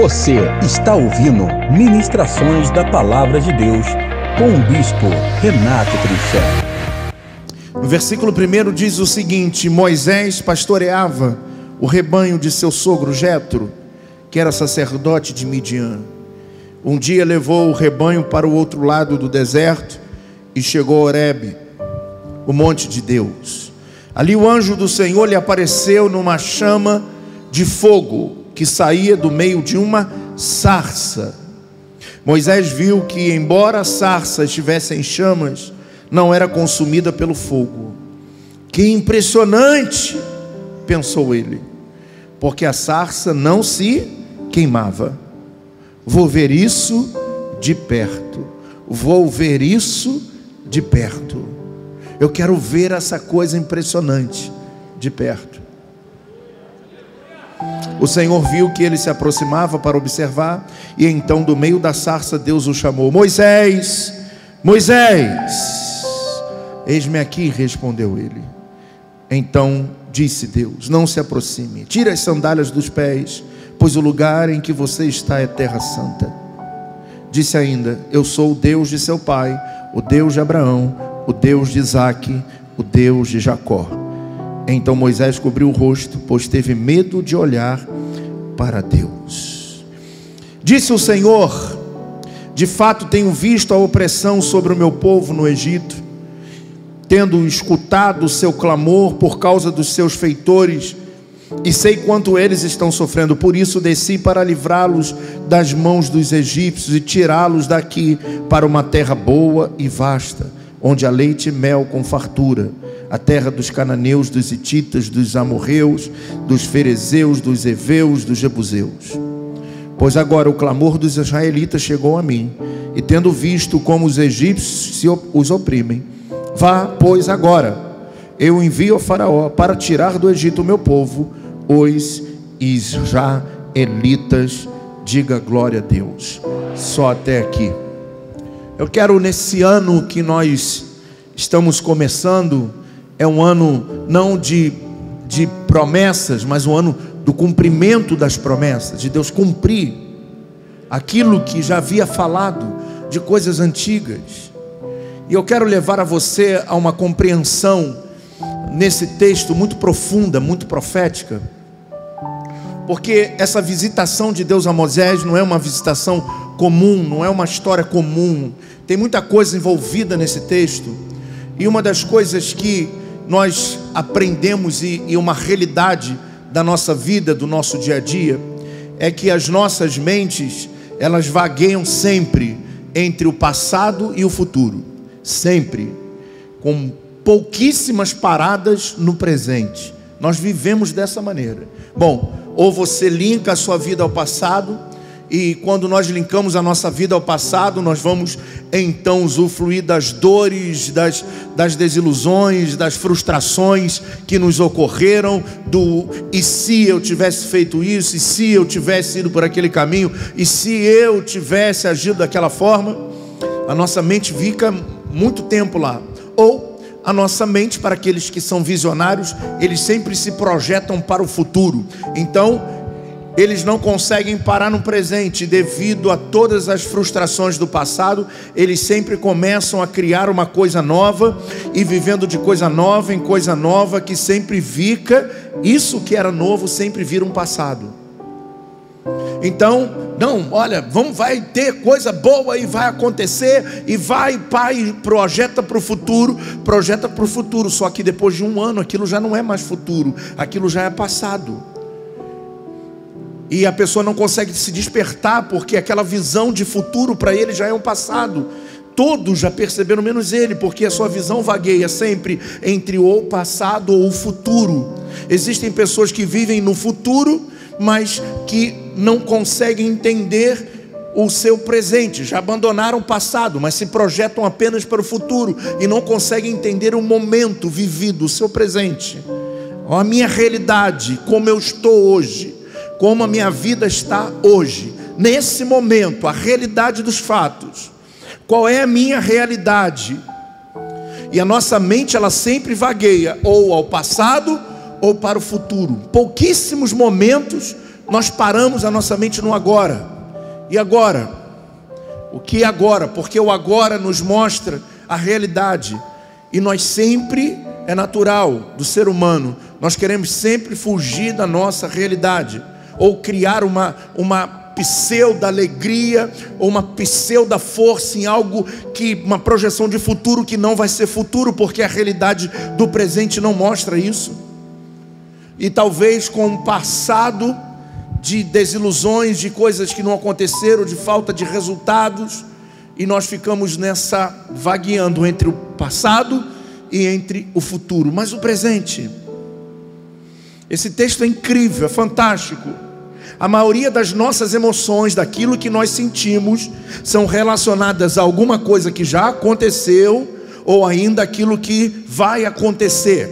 Você está ouvindo Ministrações da Palavra de Deus com o Bispo Renato Trinchel. No versículo 1 diz o seguinte: Moisés pastoreava o rebanho de seu sogro Jetro, que era sacerdote de Midian. Um dia levou o rebanho para o outro lado do deserto e chegou a Horebe, o monte de Deus. Ali o anjo do Senhor lhe apareceu numa chama de fogo que saía do meio de uma sarça. Moisés viu que, embora a sarça estivesse em chamas, não era consumida pelo fogo. Que impressionante, pensou ele, porque a sarça não se queimava. Vou ver isso de perto. Vou ver isso de perto. Eu quero ver essa coisa impressionante de perto. O Senhor viu que ele se aproximava para observar, e então, do meio da sarça, Deus o chamou: Moisés, Moisés, eis-me aqui, respondeu ele. Então disse Deus: Não se aproxime, tire as sandálias dos pés, pois o lugar em que você está é terra santa. Disse ainda: Eu sou o Deus de seu pai, o Deus de Abraão, o Deus de Isaque, o Deus de Jacó. Então Moisés cobriu o rosto, pois teve medo de olhar para Deus. Disse o Senhor: De fato tenho visto a opressão sobre o meu povo no Egito, tendo escutado o seu clamor por causa dos seus feitores, e sei quanto eles estão sofrendo, por isso desci para livrá-los das mãos dos egípcios e tirá-los daqui para uma terra boa e vasta, onde há leite e mel com fartura a terra dos cananeus, dos hititas, dos amorreus, dos ferezeus, dos heveus, dos jebuseus. Pois agora o clamor dos israelitas chegou a mim, e tendo visto como os egípcios os oprimem, vá, pois agora, eu envio a Faraó para tirar do Egito o meu povo, os israelitas. Diga glória a Deus. Só até aqui. Eu quero nesse ano que nós estamos começando, é um ano não de, de promessas, mas um ano do cumprimento das promessas, de Deus cumprir aquilo que já havia falado de coisas antigas. E eu quero levar a você a uma compreensão nesse texto muito profunda, muito profética, porque essa visitação de Deus a Moisés não é uma visitação comum, não é uma história comum, tem muita coisa envolvida nesse texto, e uma das coisas que nós aprendemos e, e uma realidade da nossa vida, do nosso dia a dia, é que as nossas mentes, elas vagueiam sempre entre o passado e o futuro, sempre, com pouquíssimas paradas no presente. Nós vivemos dessa maneira. Bom, ou você linka a sua vida ao passado, e quando nós linkamos a nossa vida ao passado, nós vamos então usufruir das dores, das, das desilusões, das frustrações que nos ocorreram, do e se eu tivesse feito isso, e se eu tivesse ido por aquele caminho, e se eu tivesse agido daquela forma, a nossa mente fica muito tempo lá. Ou a nossa mente, para aqueles que são visionários, eles sempre se projetam para o futuro. Então, eles não conseguem parar no presente devido a todas as frustrações do passado, eles sempre começam a criar uma coisa nova e vivendo de coisa nova em coisa nova que sempre fica, isso que era novo sempre vira um passado. Então, não, olha, vamos, vai ter coisa boa e vai acontecer, e vai, pai, projeta para o futuro, projeta para o futuro. Só que depois de um ano, aquilo já não é mais futuro, aquilo já é passado e a pessoa não consegue se despertar porque aquela visão de futuro para ele já é um passado. Todos já perceberam, menos ele, porque a sua visão vagueia sempre entre o passado ou o futuro. Existem pessoas que vivem no futuro, mas que não conseguem entender o seu presente, já abandonaram o passado, mas se projetam apenas para o futuro e não conseguem entender o momento vivido, o seu presente. A minha realidade, como eu estou hoje como a minha vida está hoje, nesse momento, a realidade dos fatos. Qual é a minha realidade? E a nossa mente ela sempre vagueia ou ao passado ou para o futuro. Pouquíssimos momentos nós paramos a nossa mente no agora. E agora? O que é agora? Porque o agora nos mostra a realidade. E nós sempre, é natural do ser humano, nós queremos sempre fugir da nossa realidade. Ou criar uma, uma pseudo alegria ou uma pseudo força em algo que uma projeção de futuro que não vai ser futuro porque a realidade do presente não mostra isso. E talvez com o passado de desilusões, de coisas que não aconteceram, de falta de resultados, e nós ficamos nessa vagueando entre o passado e entre o futuro, mas o presente. Esse texto é incrível, é fantástico. A maioria das nossas emoções, daquilo que nós sentimos, são relacionadas a alguma coisa que já aconteceu ou ainda aquilo que vai acontecer.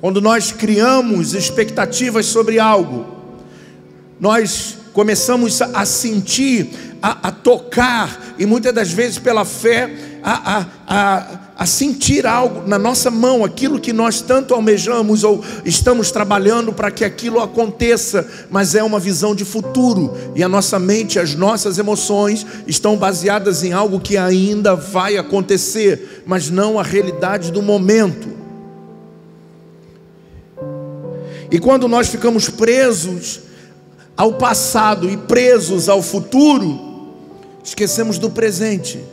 Quando nós criamos expectativas sobre algo, nós começamos a sentir, a, a tocar, e muitas das vezes pela fé, a, a, a, a sentir algo na nossa mão, aquilo que nós tanto almejamos ou estamos trabalhando para que aquilo aconteça, mas é uma visão de futuro, e a nossa mente, as nossas emoções estão baseadas em algo que ainda vai acontecer, mas não a realidade do momento. E quando nós ficamos presos ao passado e presos ao futuro, esquecemos do presente.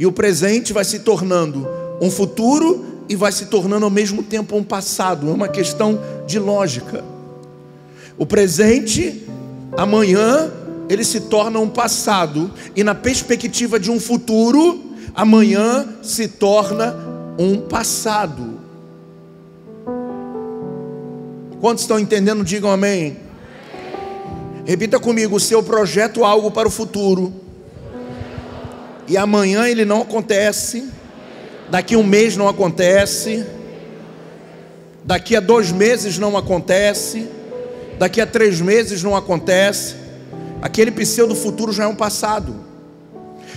E o presente vai se tornando um futuro e vai se tornando ao mesmo tempo um passado. É uma questão de lógica. O presente, amanhã, ele se torna um passado, e na perspectiva de um futuro, amanhã se torna um passado. Quantos estão entendendo? Digam amém. Repita comigo: se eu projeto algo para o futuro, e amanhã ele não acontece, daqui um mês não acontece, daqui a dois meses não acontece, daqui a três meses não acontece, aquele pseudo futuro já é um passado.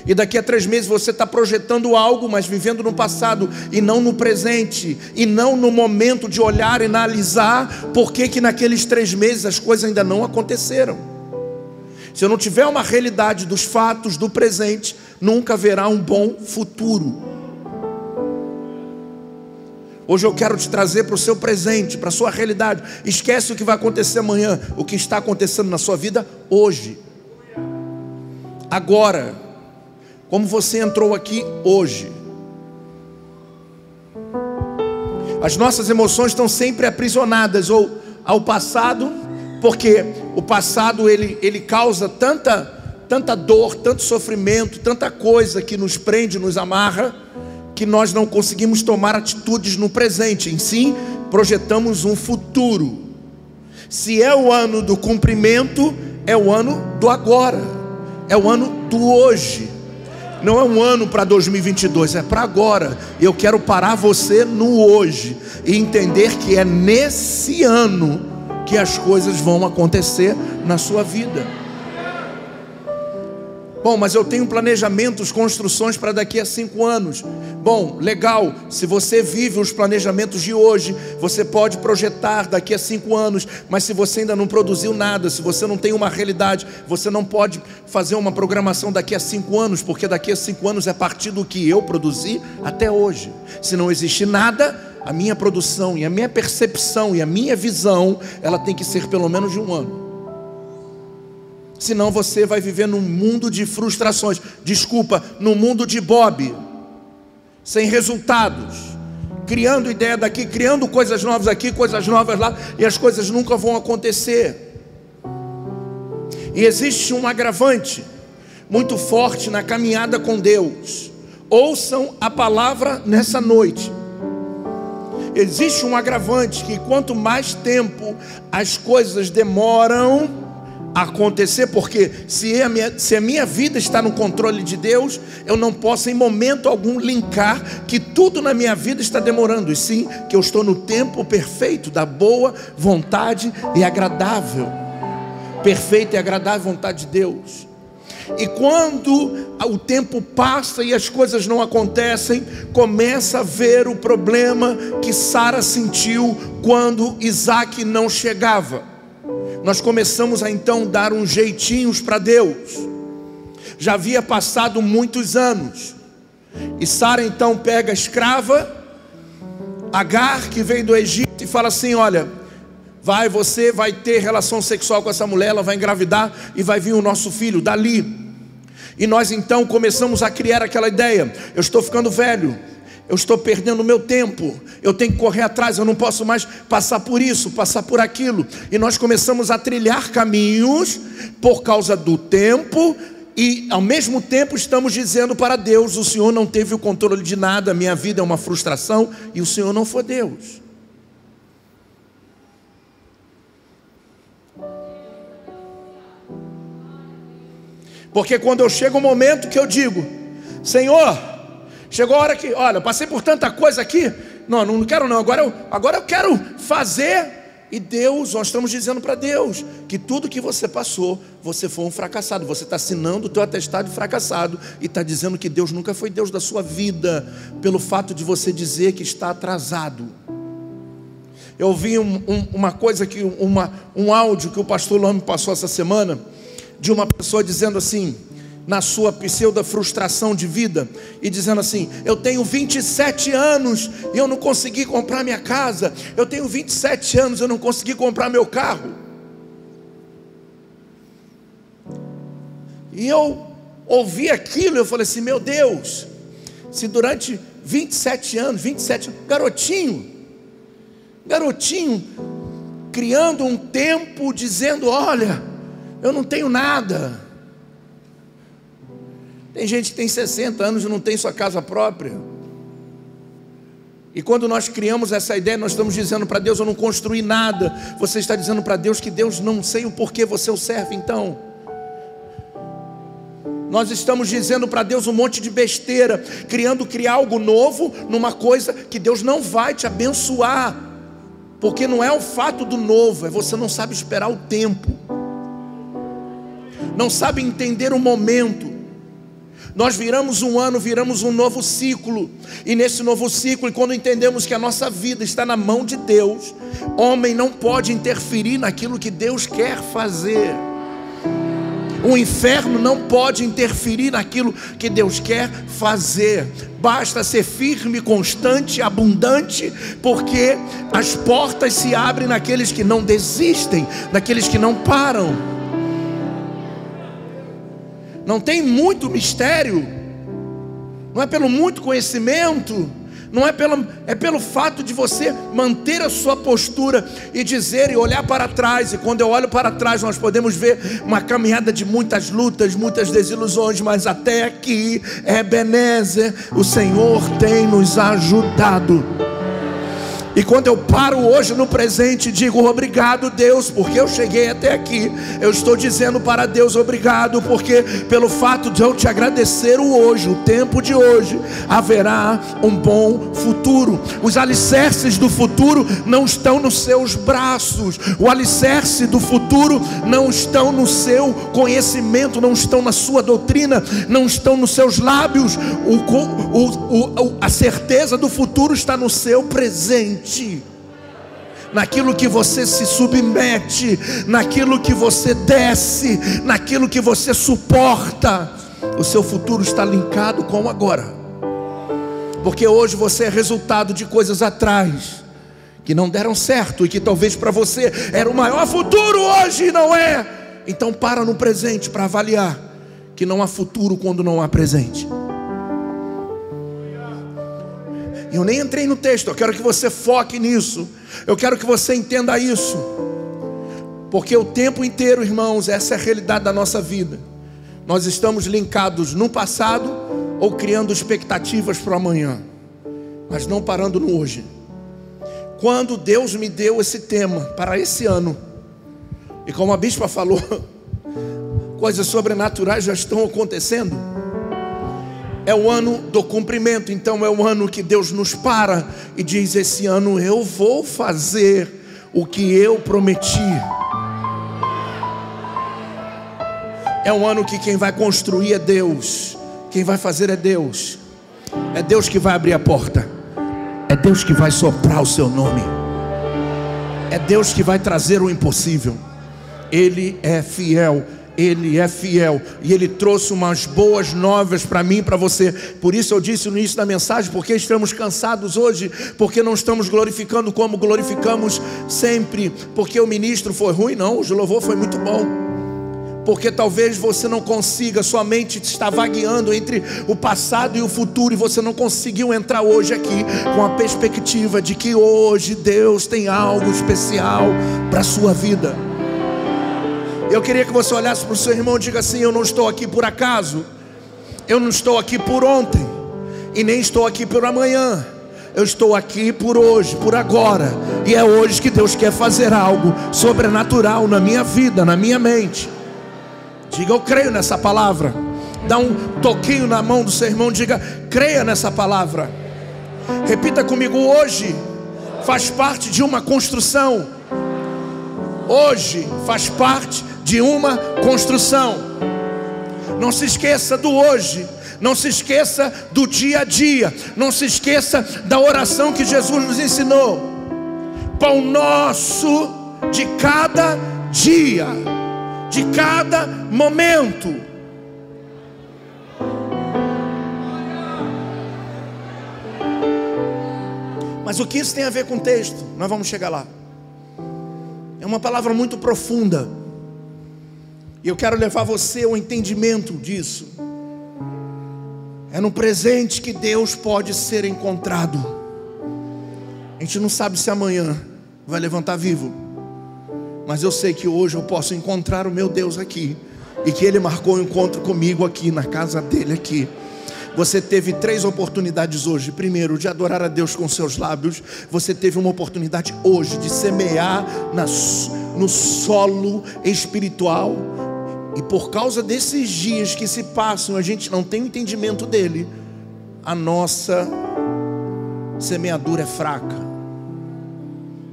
E daqui a três meses você está projetando algo, mas vivendo no passado e não no presente, e não no momento de olhar e analisar por que, que naqueles três meses as coisas ainda não aconteceram. Se eu não tiver uma realidade dos fatos do presente, nunca haverá um bom futuro. Hoje eu quero te trazer para o seu presente, para a sua realidade. Esquece o que vai acontecer amanhã, o que está acontecendo na sua vida hoje. Agora, como você entrou aqui hoje. As nossas emoções estão sempre aprisionadas ou ao passado porque o passado ele, ele causa tanta, tanta dor, tanto sofrimento, tanta coisa que nos prende, nos amarra, que nós não conseguimos tomar atitudes no presente. Em si, projetamos um futuro. Se é o ano do cumprimento, é o ano do agora, é o ano do hoje. Não é um ano para 2022, é para agora. Eu quero parar você no hoje e entender que é nesse ano que as coisas vão acontecer na sua vida. Bom, mas eu tenho planejamentos, construções para daqui a cinco anos. Bom, legal. Se você vive os planejamentos de hoje, você pode projetar daqui a cinco anos. Mas se você ainda não produziu nada, se você não tem uma realidade, você não pode fazer uma programação daqui a cinco anos, porque daqui a cinco anos é partir do que eu produzi até hoje. Se não existe nada, a minha produção e a minha percepção e a minha visão, ela tem que ser pelo menos de um ano. Senão você vai viver num mundo de frustrações. Desculpa, no mundo de Bob, sem resultados, criando ideia daqui, criando coisas novas aqui, coisas novas lá, e as coisas nunca vão acontecer. E existe um agravante muito forte na caminhada com Deus. Ouçam a palavra nessa noite existe um agravante que quanto mais tempo as coisas demoram acontecer, porque se a, minha, se a minha vida está no controle de Deus, eu não posso em momento algum linkar que tudo na minha vida está demorando, e sim que eu estou no tempo perfeito da boa vontade e agradável, perfeita e agradável vontade de Deus. E quando o tempo passa e as coisas não acontecem, começa a ver o problema que Sara sentiu quando Isaac não chegava. Nós começamos a então dar uns jeitinhos para Deus. Já havia passado muitos anos. E Sara então pega a escrava, Agar, que veio do Egito, e fala assim: Olha, vai, você vai ter relação sexual com essa mulher, ela vai engravidar e vai vir o nosso filho, dali. E nós então começamos a criar aquela ideia: eu estou ficando velho, eu estou perdendo o meu tempo, eu tenho que correr atrás, eu não posso mais passar por isso, passar por aquilo. E nós começamos a trilhar caminhos por causa do tempo, e ao mesmo tempo estamos dizendo para Deus: o Senhor não teve o controle de nada, a minha vida é uma frustração, e o Senhor não foi Deus. Porque quando eu chego o momento que eu digo, Senhor, chegou a hora que, olha, passei por tanta coisa aqui, não, não quero não, agora eu, agora eu quero fazer. E Deus, nós estamos dizendo para Deus que tudo que você passou, você foi um fracassado. Você está assinando o teu atestado de fracassado e está dizendo que Deus nunca foi Deus da sua vida, pelo fato de você dizer que está atrasado. Eu ouvi um, um, uma coisa que, uma, um áudio que o pastor Lame passou essa semana de uma pessoa dizendo assim, na sua pseudo frustração de vida, e dizendo assim: Eu tenho 27 anos e eu não consegui comprar minha casa, eu tenho 27 anos e eu não consegui comprar meu carro. E eu ouvi aquilo, eu falei assim: Meu Deus, se durante 27 anos, 27 garotinho, garotinho, criando um tempo dizendo: Olha, eu não tenho nada. Tem gente que tem 60 anos e não tem sua casa própria. E quando nós criamos essa ideia, nós estamos dizendo para Deus: Eu não construí nada. Você está dizendo para Deus que Deus não sei o porquê você o serve, então. Nós estamos dizendo para Deus um monte de besteira, criando criar algo novo numa coisa que Deus não vai te abençoar, porque não é o fato do novo, é você não sabe esperar o tempo não sabe entender o momento. Nós viramos um ano, viramos um novo ciclo, e nesse novo ciclo, quando entendemos que a nossa vida está na mão de Deus, homem não pode interferir naquilo que Deus quer fazer. O inferno não pode interferir naquilo que Deus quer fazer. Basta ser firme, constante, abundante, porque as portas se abrem naqueles que não desistem, naqueles que não param. Não tem muito mistério, não é pelo muito conhecimento, não é pelo, é pelo fato de você manter a sua postura e dizer e olhar para trás. E quando eu olho para trás, nós podemos ver uma caminhada de muitas lutas, muitas desilusões, mas até aqui, Ebenezer, o Senhor tem nos ajudado. E quando eu paro hoje no presente e digo obrigado, Deus, porque eu cheguei até aqui, eu estou dizendo para Deus obrigado, porque pelo fato de eu te agradecer o hoje, o tempo de hoje, haverá um bom futuro. Os alicerces do futuro não estão nos seus braços, o alicerce do futuro não estão no seu conhecimento, não estão na sua doutrina, não estão nos seus lábios. O, o, o, a certeza do futuro está no seu presente naquilo que você se submete, naquilo que você desce, naquilo que você suporta. O seu futuro está linkado com agora, porque hoje você é resultado de coisas atrás que não deram certo e que talvez para você era o maior futuro, hoje não é. Então para no presente para avaliar que não há futuro quando não há presente. Eu nem entrei no texto, eu quero que você foque nisso. Eu quero que você entenda isso. Porque o tempo inteiro, irmãos, essa é a realidade da nossa vida. Nós estamos linkados no passado ou criando expectativas para o amanhã, mas não parando no hoje. Quando Deus me deu esse tema para esse ano, e como a bispa falou, coisas sobrenaturais já estão acontecendo é o ano do cumprimento, então é o ano que Deus nos para e diz: Esse ano eu vou fazer o que eu prometi. É um ano que quem vai construir é Deus, quem vai fazer é Deus, é Deus que vai abrir a porta, é Deus que vai soprar o seu nome, é Deus que vai trazer o impossível. Ele é fiel. Ele é fiel e Ele trouxe umas boas novas para mim e para você. Por isso eu disse no início da mensagem: porque estamos cansados hoje, porque não estamos glorificando como glorificamos sempre, porque o ministro foi ruim, não, o louvor foi muito bom. Porque talvez você não consiga, sua mente está vagueando entre o passado e o futuro, e você não conseguiu entrar hoje aqui com a perspectiva de que hoje Deus tem algo especial para a sua vida. Eu queria que você olhasse para o seu irmão e diga assim: Eu não estou aqui por acaso, eu não estou aqui por ontem, e nem estou aqui por amanhã. Eu estou aqui por hoje, por agora, e é hoje que Deus quer fazer algo sobrenatural na minha vida, na minha mente. Diga, eu creio nessa palavra. Dá um toquinho na mão do seu irmão, diga, creia nessa palavra. Repita comigo, hoje faz parte de uma construção. Hoje faz parte de uma construção. Não se esqueça do hoje, não se esqueça do dia a dia, não se esqueça da oração que Jesus nos ensinou. Pão nosso de cada dia, de cada momento. Mas o que isso tem a ver com o texto? Nós vamos chegar lá. É uma palavra muito profunda. E eu quero levar você ao entendimento disso. É no presente que Deus pode ser encontrado. A gente não sabe se amanhã vai levantar vivo. Mas eu sei que hoje eu posso encontrar o meu Deus aqui. E que Ele marcou um encontro comigo aqui, na casa dele aqui. Você teve três oportunidades hoje. Primeiro, de adorar a Deus com seus lábios. Você teve uma oportunidade hoje de semear no solo espiritual e por causa desses dias que se passam, a gente não tem o entendimento dele, a nossa semeadura é fraca,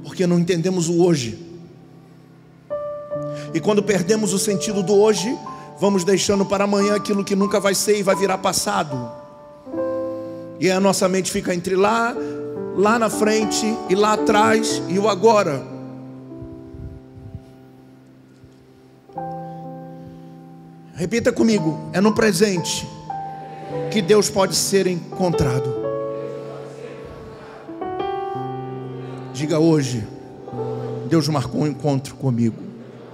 porque não entendemos o hoje. E quando perdemos o sentido do hoje, vamos deixando para amanhã aquilo que nunca vai ser e vai virar passado. E a nossa mente fica entre lá, lá na frente e lá atrás e o agora. Repita comigo: é no presente que Deus pode ser encontrado. Diga hoje: Deus marcou um encontro comigo.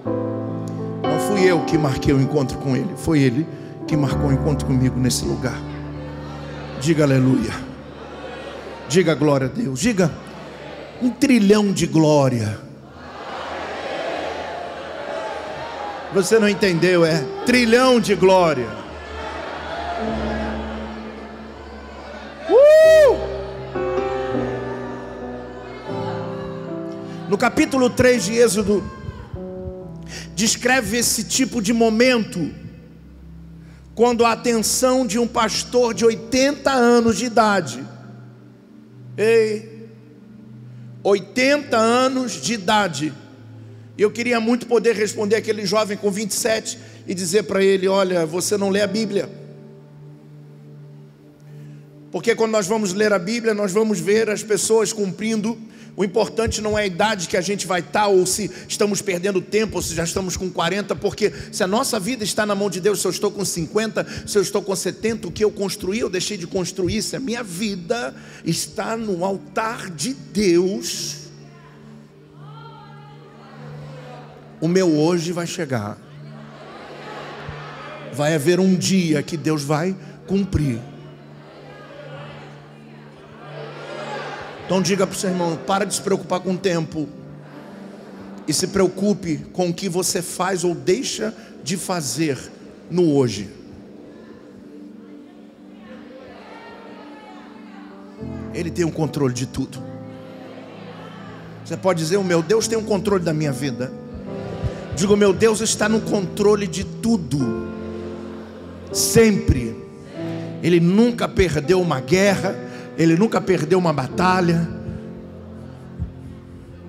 Não fui eu que marquei o um encontro com Ele, foi Ele que marcou o um encontro comigo nesse lugar. Diga aleluia. Diga glória a Deus. Diga um trilhão de glória. Você não entendeu, é trilhão de glória. Uh! No capítulo 3 de Êxodo, descreve esse tipo de momento, quando a atenção de um pastor de 80 anos de idade, ei, 80 anos de idade, eu queria muito poder responder aquele jovem com 27 e dizer para ele: Olha, você não lê a Bíblia. Porque quando nós vamos ler a Bíblia, nós vamos ver as pessoas cumprindo. O importante não é a idade que a gente vai estar, ou se estamos perdendo tempo, ou se já estamos com 40, porque se a nossa vida está na mão de Deus, se eu estou com 50, se eu estou com 70, o que eu construí, eu deixei de construir, se a minha vida está no altar de Deus, o meu hoje vai chegar. Vai haver um dia que Deus vai cumprir. Então diga para o seu irmão: para de se preocupar com o tempo. E se preocupe com o que você faz ou deixa de fazer no hoje. Ele tem o controle de tudo. Você pode dizer: O meu Deus tem o controle da minha vida. Digo, meu Deus está no controle de tudo, sempre. Ele nunca perdeu uma guerra, ele nunca perdeu uma batalha,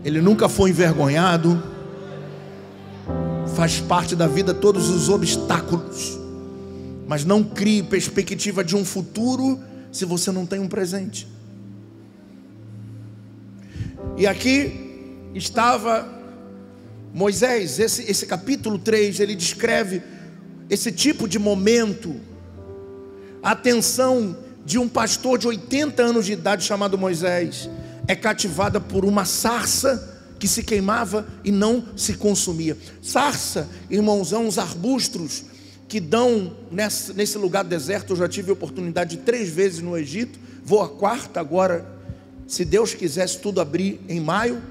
ele nunca foi envergonhado. Faz parte da vida todos os obstáculos, mas não crie perspectiva de um futuro se você não tem um presente. E aqui estava Moisés, esse, esse capítulo 3, ele descreve esse tipo de momento, a atenção de um pastor de 80 anos de idade chamado Moisés é cativada por uma sarça que se queimava e não se consumia. Sarça, irmãos, são uns arbustos que dão nesse, nesse lugar deserto. Eu já tive a oportunidade de três vezes no Egito, vou a quarta agora, se Deus quisesse tudo abrir em maio,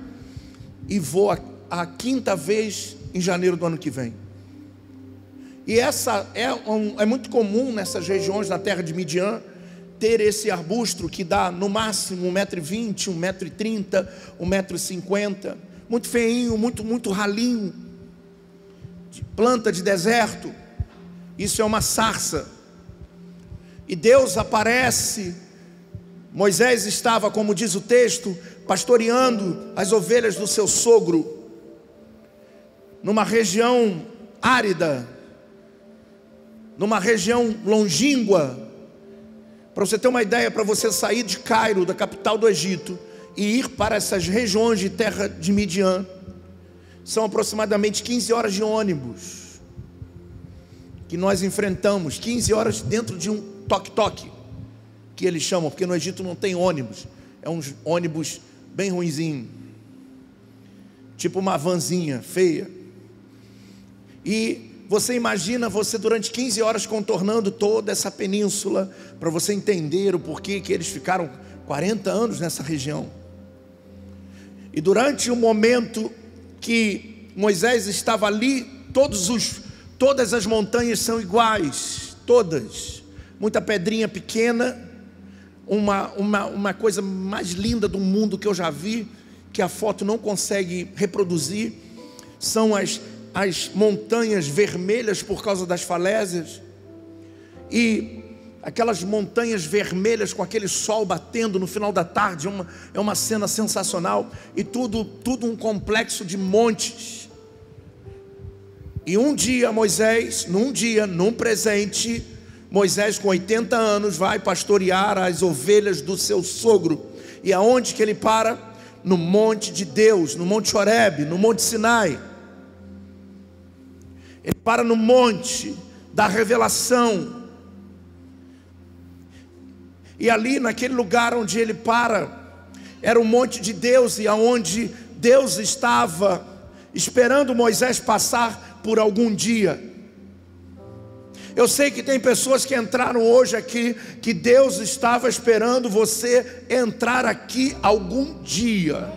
e vou a, a quinta vez em janeiro do ano que vem. E essa é, um, é muito comum nessas regiões na terra de Midian ter esse arbusto que dá no máximo 1,20m, 1,30m, 1,50m, muito feinho, muito, muito ralinho, de planta de deserto. Isso é uma sarça. E Deus aparece. Moisés estava, como diz o texto, pastoreando as ovelhas do seu sogro, numa região árida, numa região longínqua. Para você ter uma ideia, para você sair de Cairo, da capital do Egito, e ir para essas regiões de terra de Midian, são aproximadamente 15 horas de ônibus que nós enfrentamos, 15 horas dentro de um toque-toque, que eles chamam, porque no Egito não tem ônibus, é um ônibus bem ruinzinho, tipo uma vanzinha feia. E você imagina você durante 15 horas contornando toda essa península para você entender o porquê que eles ficaram 40 anos nessa região. E durante o momento que Moisés estava ali, todos os, todas as montanhas são iguais, todas. Muita pedrinha pequena, uma, uma, uma coisa mais linda do mundo que eu já vi, que a foto não consegue reproduzir, são as as montanhas vermelhas por causa das falésias, e aquelas montanhas vermelhas com aquele sol batendo no final da tarde, é uma, é uma cena sensacional, e tudo, tudo um complexo de montes. E um dia Moisés, num dia, num presente, Moisés com 80 anos vai pastorear as ovelhas do seu sogro. E aonde que ele para? No monte de Deus, no monte Horebe, no monte Sinai. Ele para no monte da revelação. E ali, naquele lugar onde ele para, era o monte de Deus e aonde Deus estava esperando Moisés passar por algum dia. Eu sei que tem pessoas que entraram hoje aqui que Deus estava esperando você entrar aqui algum dia.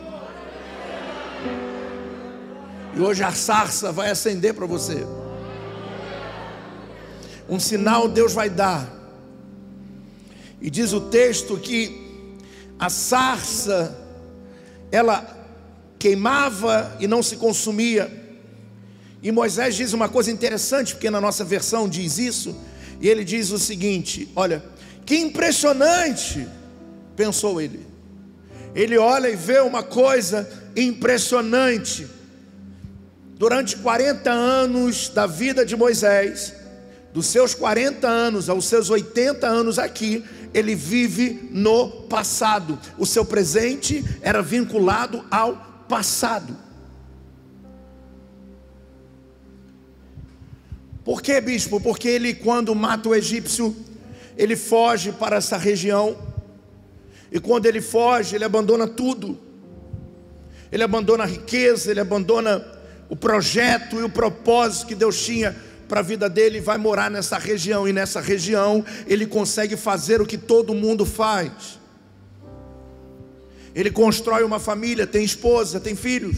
E hoje a sarça vai acender para você. Um sinal Deus vai dar. E diz o texto que a sarça ela queimava e não se consumia. E Moisés diz uma coisa interessante, porque na nossa versão diz isso, e ele diz o seguinte: Olha, que impressionante, pensou ele. Ele olha e vê uma coisa impressionante. Durante 40 anos da vida de Moisés, dos seus 40 anos aos seus 80 anos aqui, ele vive no passado. O seu presente era vinculado ao passado. Por que, bispo? Porque ele, quando mata o egípcio, ele foge para essa região. E quando ele foge, ele abandona tudo. Ele abandona a riqueza, ele abandona o projeto e o propósito que Deus tinha para a vida dele vai morar nessa região, e nessa região ele consegue fazer o que todo mundo faz. Ele constrói uma família, tem esposa, tem filhos.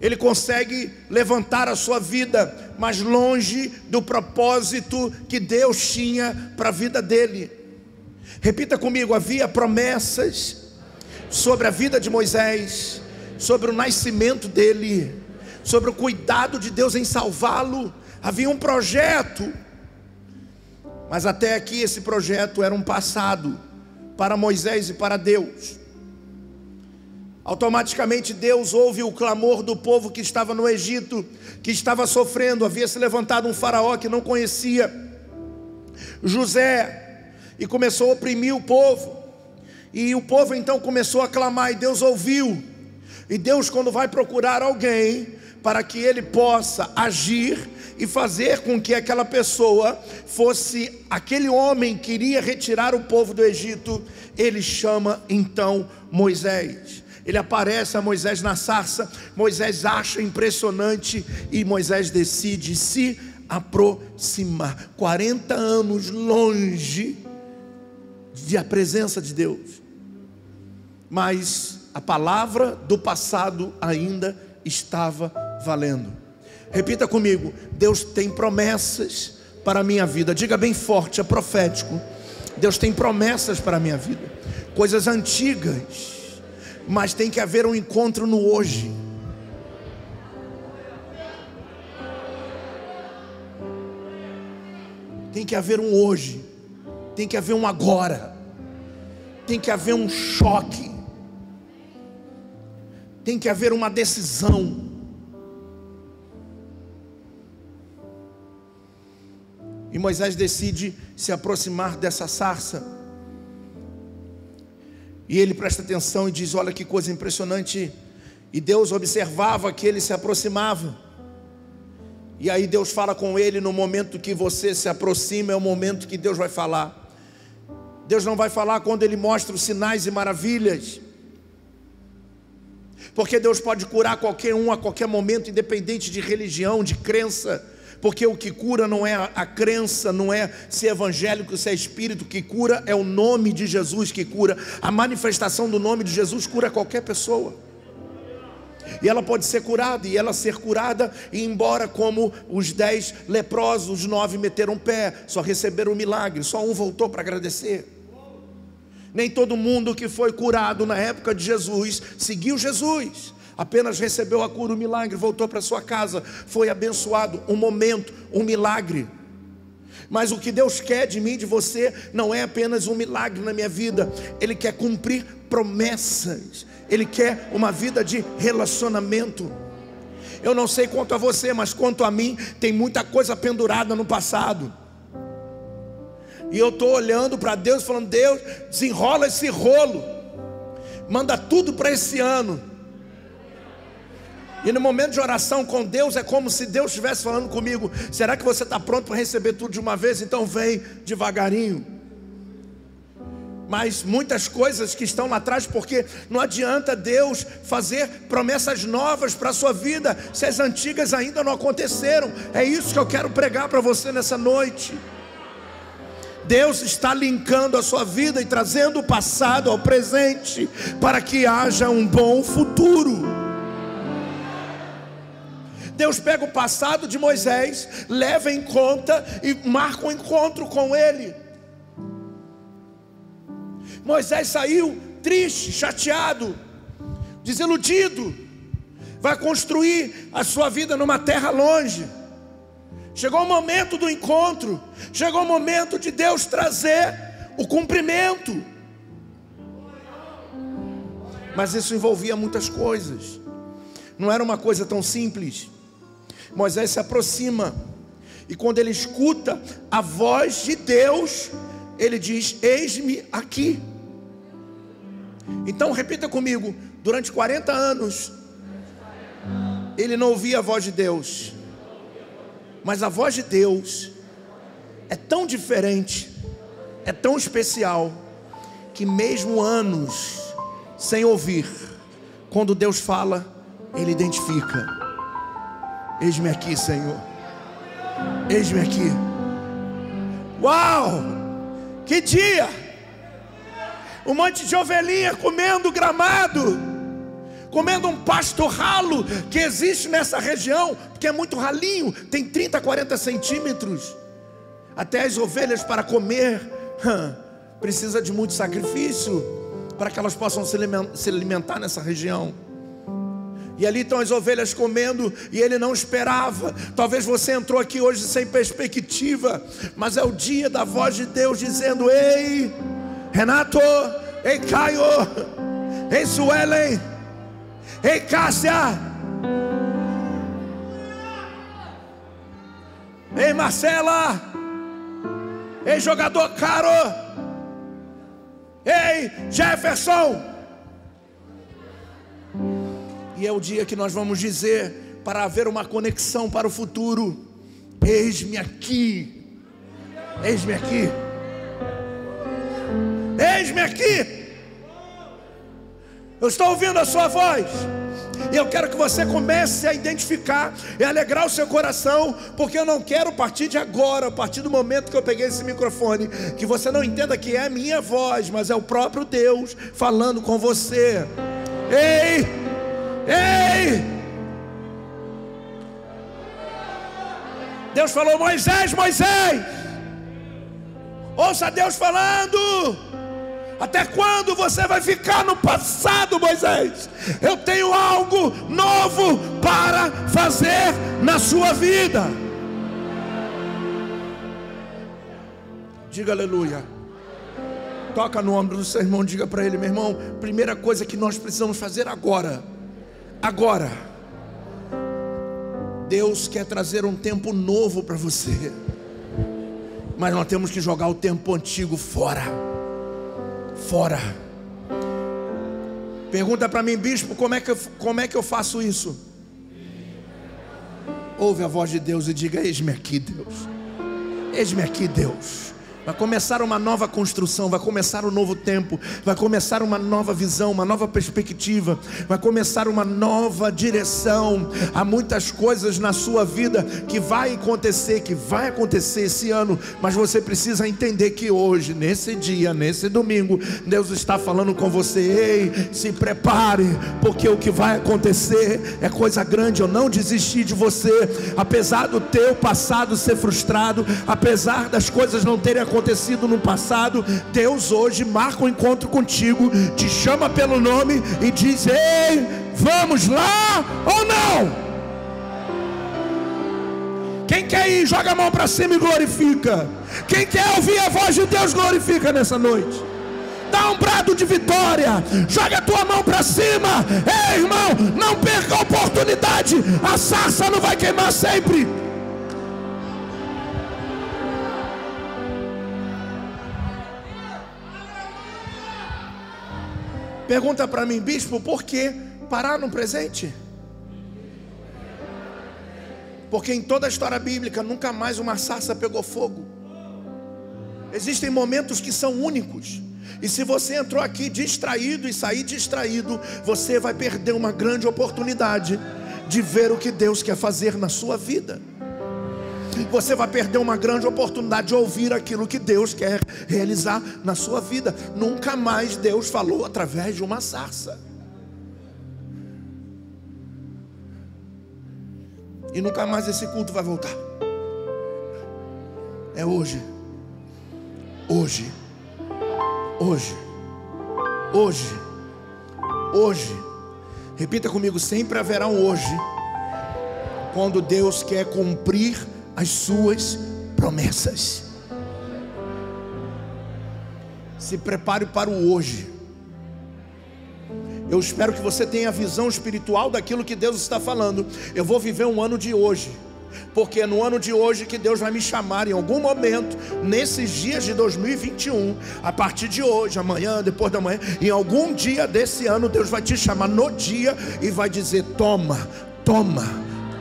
Ele consegue levantar a sua vida mais longe do propósito que Deus tinha para a vida dele. Repita comigo: havia promessas sobre a vida de Moisés, sobre o nascimento dele sobre o cuidado de Deus em salvá-lo. Havia um projeto, mas até aqui esse projeto era um passado para Moisés e para Deus. Automaticamente Deus ouve o clamor do povo que estava no Egito, que estava sofrendo. Havia se levantado um faraó que não conhecia José e começou a oprimir o povo. E o povo então começou a clamar e Deus ouviu. E Deus, quando vai procurar alguém para que ele possa agir e fazer com que aquela pessoa fosse aquele homem que iria retirar o povo do Egito, ele chama então Moisés. Ele aparece a Moisés na sarça, Moisés acha impressionante e Moisés decide se aproximar. 40 anos longe da presença de Deus. Mas a palavra do passado ainda estava valendo. Repita comigo: Deus tem promessas para a minha vida. Diga bem forte, é profético. Deus tem promessas para a minha vida. Coisas antigas, mas tem que haver um encontro no hoje. Tem que haver um hoje. Tem que haver um agora. Tem que haver um choque. Tem que haver uma decisão. E Moisés decide se aproximar dessa sarça. E ele presta atenção e diz: Olha que coisa impressionante. E Deus observava que ele se aproximava. E aí Deus fala com ele no momento que você se aproxima, é o momento que Deus vai falar. Deus não vai falar quando ele mostra os sinais e maravilhas. Porque Deus pode curar qualquer um a qualquer momento, independente de religião, de crença. Porque o que cura não é a crença, não é ser evangélico, ser espírito, que cura é o nome de Jesus que cura. A manifestação do nome de Jesus cura qualquer pessoa. E ela pode ser curada, e ela ser curada, e embora como os dez leprosos, os nove meteram pé, só receberam o milagre, só um voltou para agradecer. Nem todo mundo que foi curado na época de Jesus seguiu Jesus apenas recebeu a cura, o milagre, voltou para sua casa, foi abençoado, um momento, um milagre. Mas o que Deus quer de mim, de você, não é apenas um milagre na minha vida, Ele quer cumprir promessas, Ele quer uma vida de relacionamento. Eu não sei quanto a você, mas quanto a mim, tem muita coisa pendurada no passado. E eu estou olhando para Deus, falando: Deus, desenrola esse rolo, manda tudo para esse ano. E no momento de oração com Deus é como se Deus estivesse falando comigo: será que você está pronto para receber tudo de uma vez? Então vem devagarinho. Mas muitas coisas que estão lá atrás, porque não adianta Deus fazer promessas novas para a sua vida, se as antigas ainda não aconteceram. É isso que eu quero pregar para você nessa noite. Deus está linkando a sua vida e trazendo o passado ao presente, para que haja um bom futuro. Deus pega o passado de Moisés, leva em conta e marca um encontro com ele. Moisés saiu triste, chateado, desiludido, vai construir a sua vida numa terra longe. Chegou o momento do encontro, chegou o momento de Deus trazer o cumprimento. Mas isso envolvia muitas coisas, não era uma coisa tão simples. Moisés se aproxima, e quando ele escuta a voz de Deus, ele diz: Eis-me aqui. Então repita comigo: durante 40 anos, ele não ouvia a voz de Deus, mas a voz de Deus é tão diferente, é tão especial, que mesmo anos sem ouvir, quando Deus fala, ele identifica. Eis-me aqui, Senhor. Eis-me aqui. Uau! Que dia! Um monte de ovelhinha comendo gramado, comendo um pasto ralo que existe nessa região, porque é muito ralinho, tem 30, 40 centímetros. Até as ovelhas para comer, precisa de muito sacrifício para que elas possam se alimentar nessa região. E ali estão as ovelhas comendo e ele não esperava. Talvez você entrou aqui hoje sem perspectiva, mas é o dia da voz de Deus dizendo: Ei, Renato, ei, Caio, ei, Suelen, ei, Cássia, ei, Marcela, ei, jogador caro, ei, Jefferson. E é o dia que nós vamos dizer para haver uma conexão para o futuro. Eis-me aqui. Eis-me aqui. Eis-me aqui. Eu estou ouvindo a sua voz. E eu quero que você comece a identificar e alegrar o seu coração, porque eu não quero partir de agora, a partir do momento que eu peguei esse microfone, que você não entenda que é a minha voz, mas é o próprio Deus falando com você. Ei! Ei! Deus falou: Moisés, Moisés, ouça Deus falando. Até quando você vai ficar no passado, Moisés? Eu tenho algo novo para fazer na sua vida. Diga aleluia. Toca no ombro do seu irmão, diga para ele, meu irmão, primeira coisa que nós precisamos fazer agora. Agora. Deus quer trazer um tempo novo para você. Mas nós temos que jogar o tempo antigo fora fora. Pergunta para mim, bispo, como é, que eu, como é que eu faço isso? Ouve a voz de Deus e diga: Eis-me aqui, Deus. Eis-me aqui, Deus. Vai começar uma nova construção, vai começar um novo tempo, vai começar uma nova visão, uma nova perspectiva, vai começar uma nova direção. Há muitas coisas na sua vida que vai acontecer, que vai acontecer esse ano, mas você precisa entender que hoje, nesse dia, nesse domingo, Deus está falando com você: ei, se prepare, porque o que vai acontecer é coisa grande. Eu não desisti de você, apesar do teu passado ser frustrado, apesar das coisas não terem acontecido acontecido no passado, Deus hoje marca um encontro contigo, te chama pelo nome e diz: Ei, vamos lá ou não? Quem quer ir, joga a mão para cima e glorifica. Quem quer ouvir a voz de Deus, glorifica nessa noite. Dá um brado de vitória, joga a tua mão para cima. Ei, irmão, não perca a oportunidade. A sarça não vai queimar sempre. Pergunta para mim, bispo, por que parar no presente? Porque em toda a história bíblica nunca mais uma sarça pegou fogo. Existem momentos que são únicos. E se você entrou aqui distraído e sair distraído, você vai perder uma grande oportunidade de ver o que Deus quer fazer na sua vida você vai perder uma grande oportunidade de ouvir aquilo que Deus quer realizar na sua vida. Nunca mais Deus falou através de uma sarça. E nunca mais esse culto vai voltar. É hoje. Hoje. Hoje. Hoje. Hoje. Repita comigo: sempre haverá um hoje. Quando Deus quer cumprir as suas promessas. Se prepare para o hoje. Eu espero que você tenha a visão espiritual daquilo que Deus está falando. Eu vou viver um ano de hoje. Porque é no ano de hoje que Deus vai me chamar em algum momento, nesses dias de 2021, a partir de hoje, amanhã, depois da manhã, em algum dia desse ano, Deus vai te chamar no dia e vai dizer: toma, toma,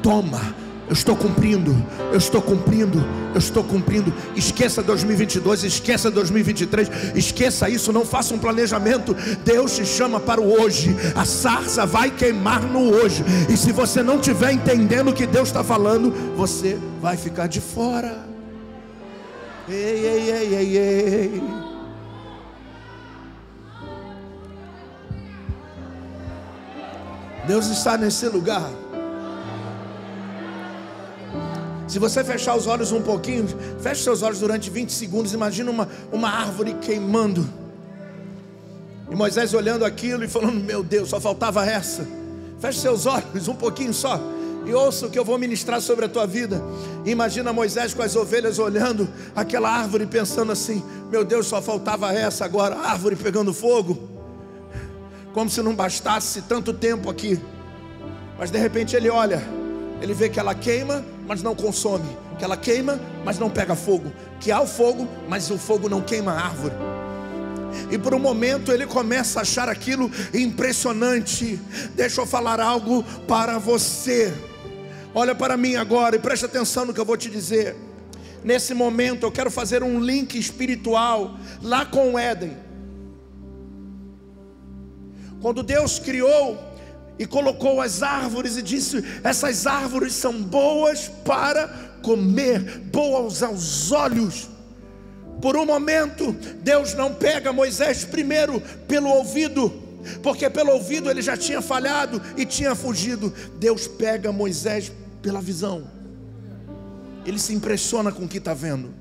toma, eu estou cumprindo, eu estou cumprindo, eu estou cumprindo. Esqueça 2022, esqueça 2023, esqueça isso, não faça um planejamento. Deus te chama para o hoje. A sarça vai queimar no hoje. E se você não estiver entendendo o que Deus está falando, você vai ficar de fora. Ei, ei, ei, ei, ei. Deus está nesse lugar. Se você fechar os olhos um pouquinho, feche seus olhos durante 20 segundos. Imagina uma, uma árvore queimando. E Moisés olhando aquilo e falando: Meu Deus, só faltava essa. Feche seus olhos um pouquinho só. E ouça o que eu vou ministrar sobre a tua vida. Imagina Moisés com as ovelhas olhando aquela árvore, pensando assim: Meu Deus, só faltava essa agora, árvore pegando fogo. Como se não bastasse tanto tempo aqui. Mas de repente ele olha, ele vê que ela queima, mas não consome, que ela queima, mas não pega fogo, que há o fogo, mas o fogo não queima a árvore. E por um momento ele começa a achar aquilo impressionante. Deixa eu falar algo para você. Olha para mim agora e preste atenção no que eu vou te dizer. Nesse momento eu quero fazer um link espiritual lá com o Éden. Quando Deus criou e colocou as árvores e disse: Essas árvores são boas para comer, boas aos olhos. Por um momento, Deus não pega Moisés primeiro pelo ouvido, porque pelo ouvido ele já tinha falhado e tinha fugido. Deus pega Moisés pela visão. Ele se impressiona com o que está vendo.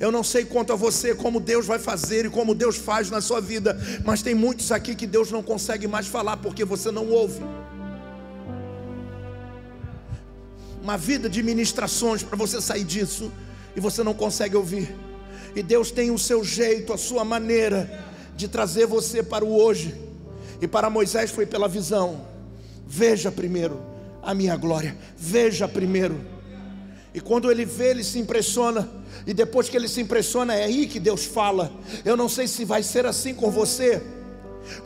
Eu não sei quanto a você, como Deus vai fazer e como Deus faz na sua vida, mas tem muitos aqui que Deus não consegue mais falar porque você não ouve. Uma vida de ministrações para você sair disso e você não consegue ouvir. E Deus tem o seu jeito, a sua maneira de trazer você para o hoje. E para Moisés foi pela visão. Veja primeiro a minha glória. Veja primeiro. E quando ele vê, ele se impressiona. E depois que ele se impressiona, é aí que Deus fala. Eu não sei se vai ser assim com você.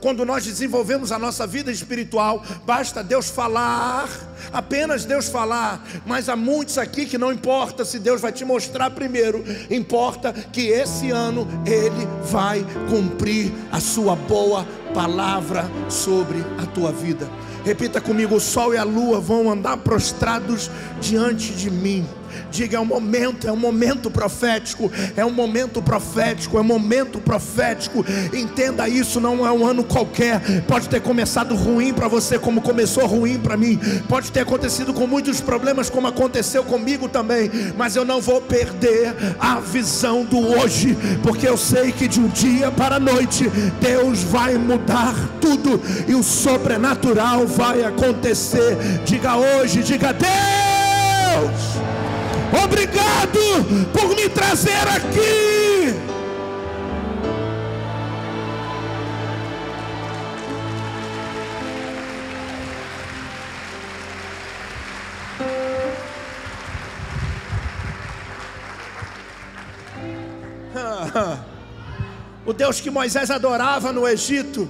Quando nós desenvolvemos a nossa vida espiritual, basta Deus falar, apenas Deus falar. Mas há muitos aqui que não importa se Deus vai te mostrar primeiro, importa que esse ano Ele vai cumprir a sua boa palavra sobre a tua vida. Repita comigo: o sol e a lua vão andar prostrados diante de mim. Diga, é um momento, é um momento profético, é um momento profético, é um momento profético. Entenda isso, não é um ano qualquer. Pode ter começado ruim para você, como começou ruim para mim. Pode ter acontecido com muitos problemas, como aconteceu comigo também. Mas eu não vou perder a visão do hoje, porque eu sei que de um dia para a noite Deus vai mudar tudo e o sobrenatural vai acontecer. Diga hoje, diga Deus. Obrigado por me trazer aqui. O Deus que Moisés adorava no Egito,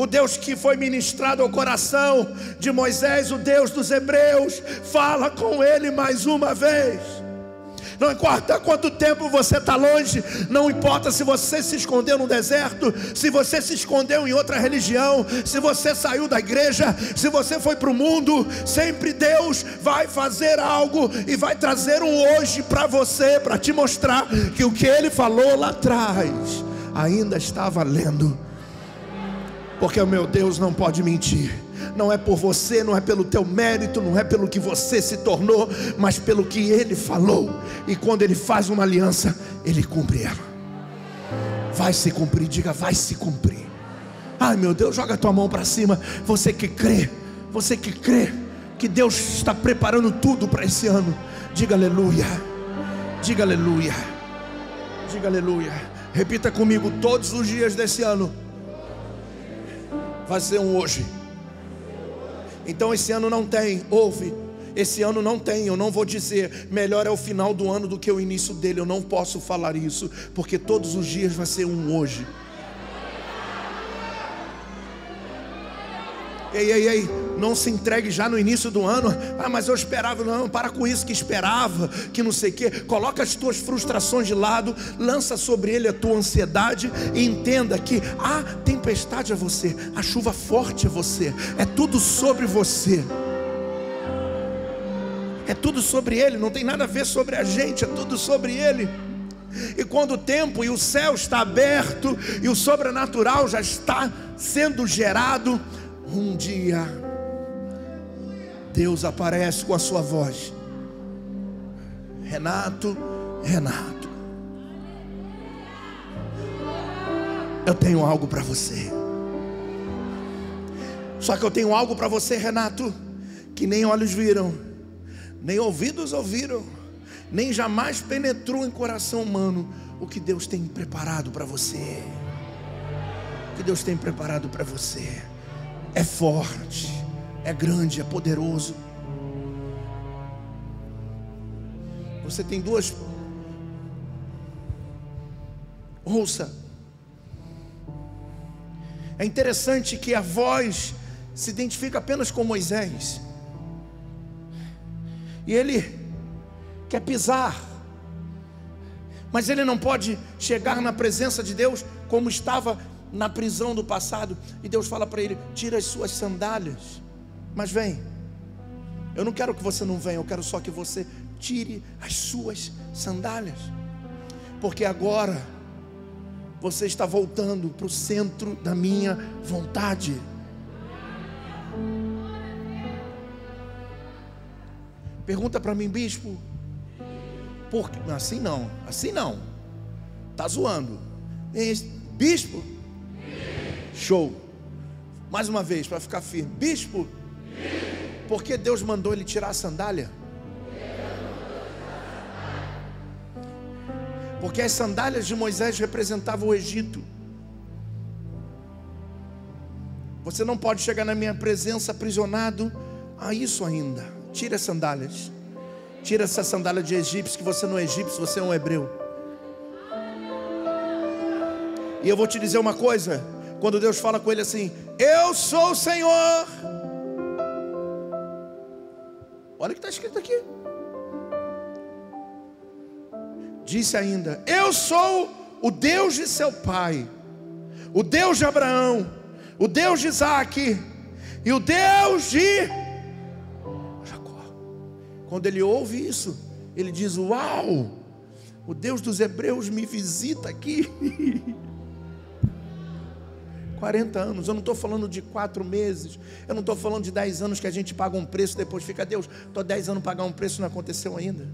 o Deus que foi ministrado ao coração de Moisés, o Deus dos Hebreus, fala com ele mais uma vez. Não importa quanto tempo você está longe, não importa se você se escondeu no deserto, se você se escondeu em outra religião, se você saiu da igreja, se você foi para o mundo, sempre Deus vai fazer algo e vai trazer um hoje para você, para te mostrar que o que Ele falou lá atrás ainda está valendo, porque o meu Deus não pode mentir não é por você, não é pelo teu mérito, não é pelo que você se tornou, mas pelo que ele falou. E quando ele faz uma aliança, ele cumpre ela. Vai se cumprir, diga, vai se cumprir. Ai meu Deus, joga tua mão para cima. Você que crê, você que crê que Deus está preparando tudo para esse ano, diga aleluia. Diga aleluia. Diga aleluia. Repita comigo todos os dias desse ano. Vai ser um hoje então esse ano não tem, ouve. Esse ano não tem, eu não vou dizer melhor é o final do ano do que o início dele. Eu não posso falar isso, porque todos os dias vai ser um hoje. Ei, ei, ei, não se entregue já no início do ano. Ah, mas eu esperava, não, para com isso que esperava, que não sei o quê. Coloca as tuas frustrações de lado, lança sobre ele a tua ansiedade e entenda que a tempestade é você, a chuva forte é você, é tudo sobre você. É tudo sobre ele, não tem nada a ver sobre a gente, é tudo sobre ele. E quando o tempo e o céu está aberto e o sobrenatural já está sendo gerado, um dia, Deus aparece com a sua voz: Renato, Renato, eu tenho algo para você. Só que eu tenho algo para você, Renato, que nem olhos viram, nem ouvidos ouviram, nem jamais penetrou em coração humano o que Deus tem preparado para você. O que Deus tem preparado para você é forte, é grande, é poderoso. Você tem duas. Ouça. É interessante que a voz se identifica apenas com Moisés. E ele quer pisar, mas ele não pode chegar na presença de Deus como estava na prisão do passado. E Deus fala para ele: tira as suas sandálias, mas vem. Eu não quero que você não venha, eu quero só que você tire as suas sandálias, porque agora você está voltando para o centro da minha vontade. Pergunta para mim, bispo, por assim não, assim não, tá zoando, bispo, show, mais uma vez para ficar firme, bispo, por que Deus mandou ele tirar a sandália? Porque as sandálias de Moisés representavam o Egito. Você não pode chegar na minha presença aprisionado a isso ainda. Tira as sandálias. Tira essa sandália de egípcio, que você não é egípcio, você é um hebreu. E eu vou te dizer uma coisa: quando Deus fala com ele assim, Eu sou o Senhor. Olha o que está escrito aqui. disse ainda: Eu sou o Deus de seu pai, o Deus de Abraão, o Deus de Isaac e o Deus de Jacó. Quando ele ouve isso, ele diz: Uau, o Deus dos Hebreus me visita aqui. 40 anos, eu não estou falando de quatro meses, eu não estou falando de 10 anos que a gente paga um preço, depois fica Deus, estou 10 anos pagar um preço não aconteceu ainda.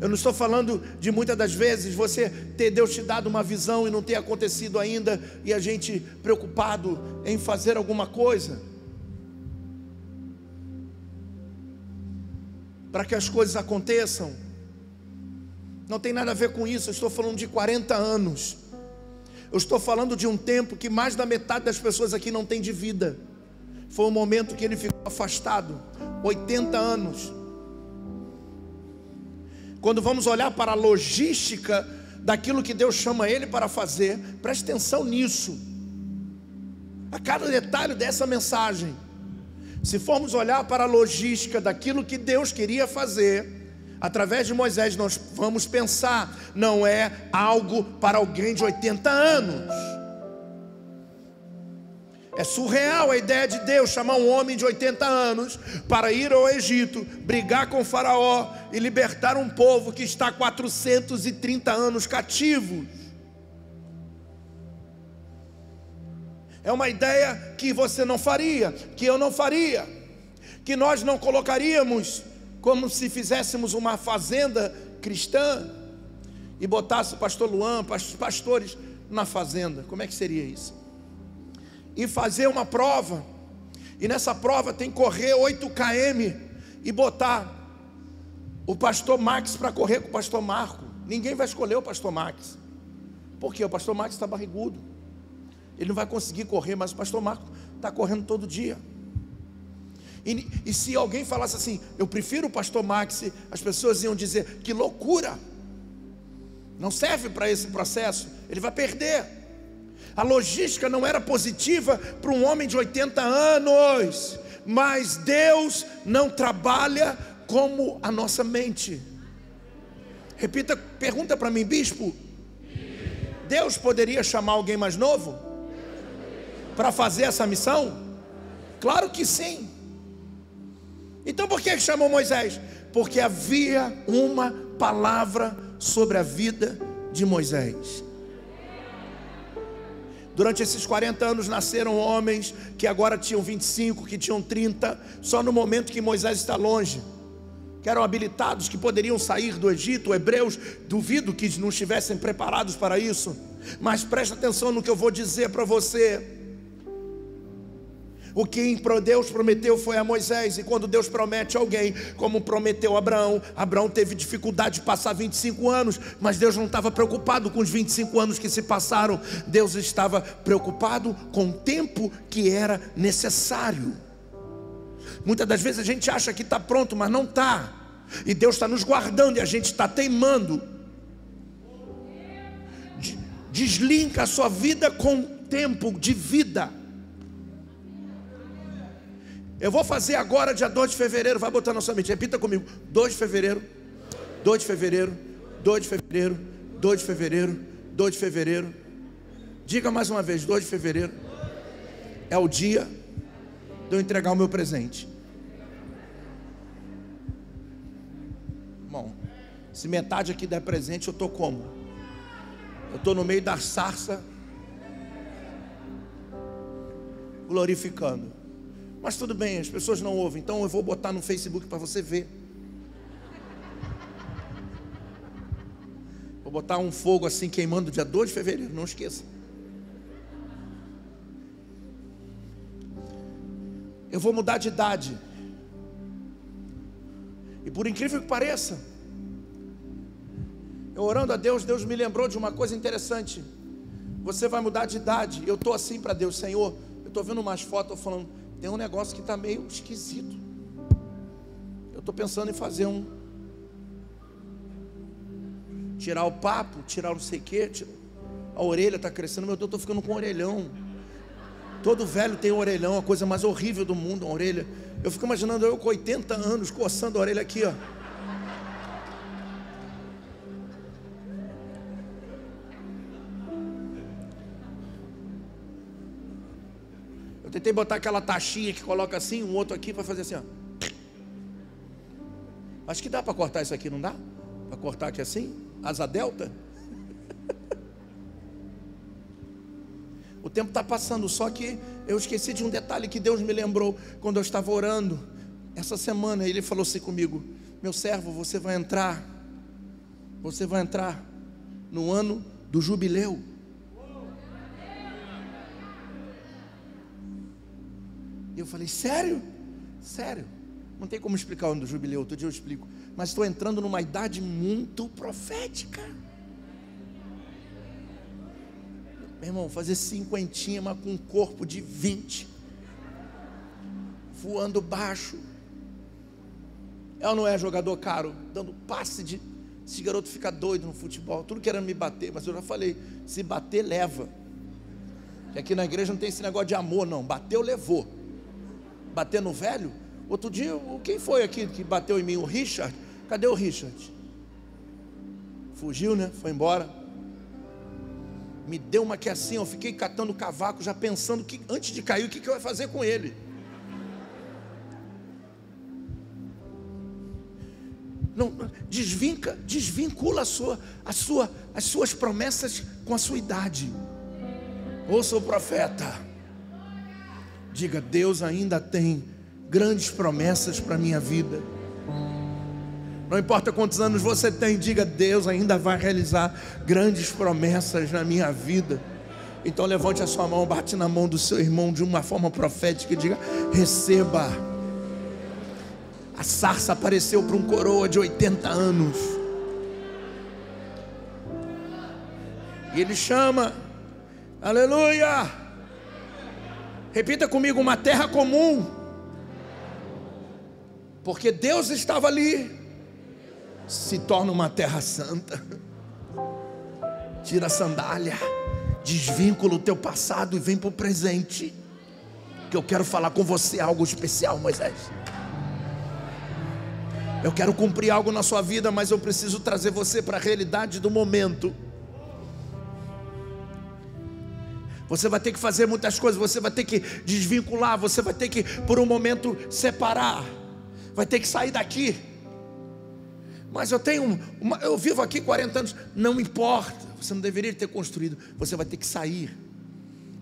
Eu não estou falando de muitas das vezes você ter Deus te dado uma visão e não ter acontecido ainda e a gente preocupado em fazer alguma coisa. Para que as coisas aconteçam. Não tem nada a ver com isso, eu estou falando de 40 anos. Eu estou falando de um tempo que mais da metade das pessoas aqui não tem de vida. Foi o momento que ele ficou afastado 80 anos. Quando vamos olhar para a logística daquilo que Deus chama ele para fazer, preste atenção nisso. A cada detalhe dessa mensagem. Se formos olhar para a logística daquilo que Deus queria fazer, através de Moisés, nós vamos pensar, não é algo para alguém de 80 anos. É surreal a ideia de Deus chamar um homem de 80 anos para ir ao Egito, brigar com Faraó e libertar um povo que está 430 anos cativo. É uma ideia que você não faria, que eu não faria, que nós não colocaríamos como se fizéssemos uma fazenda cristã e botasse o pastor Luan, pastores na fazenda. Como é que seria isso? e fazer uma prova. E nessa prova tem que correr 8 km e botar o pastor Max para correr com o pastor Marco. Ninguém vai escolher o pastor Max. Porque o pastor Max está barrigudo. Ele não vai conseguir correr, mas o pastor Marco está correndo todo dia. E, e, se alguém falasse assim, eu prefiro o pastor Max, as pessoas iam dizer, que loucura! Não serve para esse processo, ele vai perder. A logística não era positiva para um homem de 80 anos, mas Deus não trabalha como a nossa mente. Repita, pergunta para mim, bispo. Deus poderia chamar alguém mais novo para fazer essa missão? Claro que sim. Então por que chamou Moisés? Porque havia uma palavra sobre a vida de Moisés. Durante esses 40 anos nasceram homens que agora tinham 25, que tinham 30, só no momento que Moisés está longe. Que eram habilitados, que poderiam sair do Egito, hebreus, duvido que não estivessem preparados para isso. Mas preste atenção no que eu vou dizer para você. O que Deus prometeu foi a Moisés, e quando Deus promete alguém, como prometeu Abraão, Abraão teve dificuldade de passar 25 anos, mas Deus não estava preocupado com os 25 anos que se passaram, Deus estava preocupado com o tempo que era necessário. Muitas das vezes a gente acha que está pronto, mas não está, e Deus está nos guardando e a gente está teimando. deslinca a sua vida com tempo de vida. Eu vou fazer agora, dia 2 de fevereiro, vai botar na sua mente, repita comigo: 2 de fevereiro, 2 de fevereiro, 2 de fevereiro, 2 de fevereiro, 2 de fevereiro. Diga mais uma vez: 2 de fevereiro é o dia de eu entregar o meu presente. Bom, se metade aqui der presente, eu estou como? Eu estou no meio da sarça, glorificando. Mas tudo bem, as pessoas não ouvem, então eu vou botar no Facebook para você ver. Vou botar um fogo assim queimando dia 2 de fevereiro, não esqueça. Eu vou mudar de idade. E por incrível que pareça, eu orando a Deus, Deus me lembrou de uma coisa interessante. Você vai mudar de idade. Eu estou assim para Deus, Senhor. Eu estou vendo umas fotos falando, tem um negócio que está meio esquisito. Eu estou pensando em fazer um. Tirar o papo, tirar não sei o quê. A orelha está crescendo, meu Deus, eu estou ficando com um orelhão. Todo velho tem um orelhão, a coisa mais horrível do mundo, uma orelha. Eu fico imaginando eu com 80 anos coçando a orelha aqui, ó. Tentei botar aquela taxinha que coloca assim, um outro aqui para fazer assim, ó. Acho que dá para cortar isso aqui, não dá? Para cortar aqui assim? Asa delta? o tempo está passando, só que eu esqueci de um detalhe que Deus me lembrou quando eu estava orando. Essa semana ele falou assim comigo: Meu servo, você vai entrar, você vai entrar no ano do jubileu. E eu falei, sério? Sério? Não tem como explicar o ano do jubileu, outro dia eu explico. Mas estou entrando numa idade muito profética. Meu irmão, fazer cinquentinha, mas com um corpo de vinte. Voando baixo. Ela não é jogador caro, dando passe de. Esse garoto fica doido no futebol, tudo querendo me bater, mas eu já falei: se bater, leva. Aqui na igreja não tem esse negócio de amor, não. Bateu, levou bater no velho. Outro dia, quem foi aqui que bateu em mim? O Richard? Cadê o Richard? Fugiu, né? Foi embora. Me deu uma que assim, eu fiquei catando cavaco, já pensando que antes de cair, o que, que eu ia fazer com ele. Não, desvinca, desvincula a sua, a sua, as suas promessas com a sua idade. Ouça o profeta. Diga: Deus ainda tem grandes promessas para a minha vida. Não importa quantos anos você tem, diga: Deus ainda vai realizar grandes promessas na minha vida. Então levante a sua mão, bate na mão do seu irmão de uma forma profética e diga: receba. A sarça apareceu para um coroa de 80 anos. E ele chama, aleluia. Repita comigo: uma terra comum. Porque Deus estava ali, se torna uma terra santa. Tira a sandália, desvincula o teu passado e vem para o presente. Que eu quero falar com você algo especial, Moisés. Eu quero cumprir algo na sua vida, mas eu preciso trazer você para a realidade do momento. Você vai ter que fazer muitas coisas, você vai ter que desvincular, você vai ter que, por um momento, separar, vai ter que sair daqui. Mas eu tenho, uma, eu vivo aqui 40 anos, não importa, você não deveria ter construído, você vai ter que sair,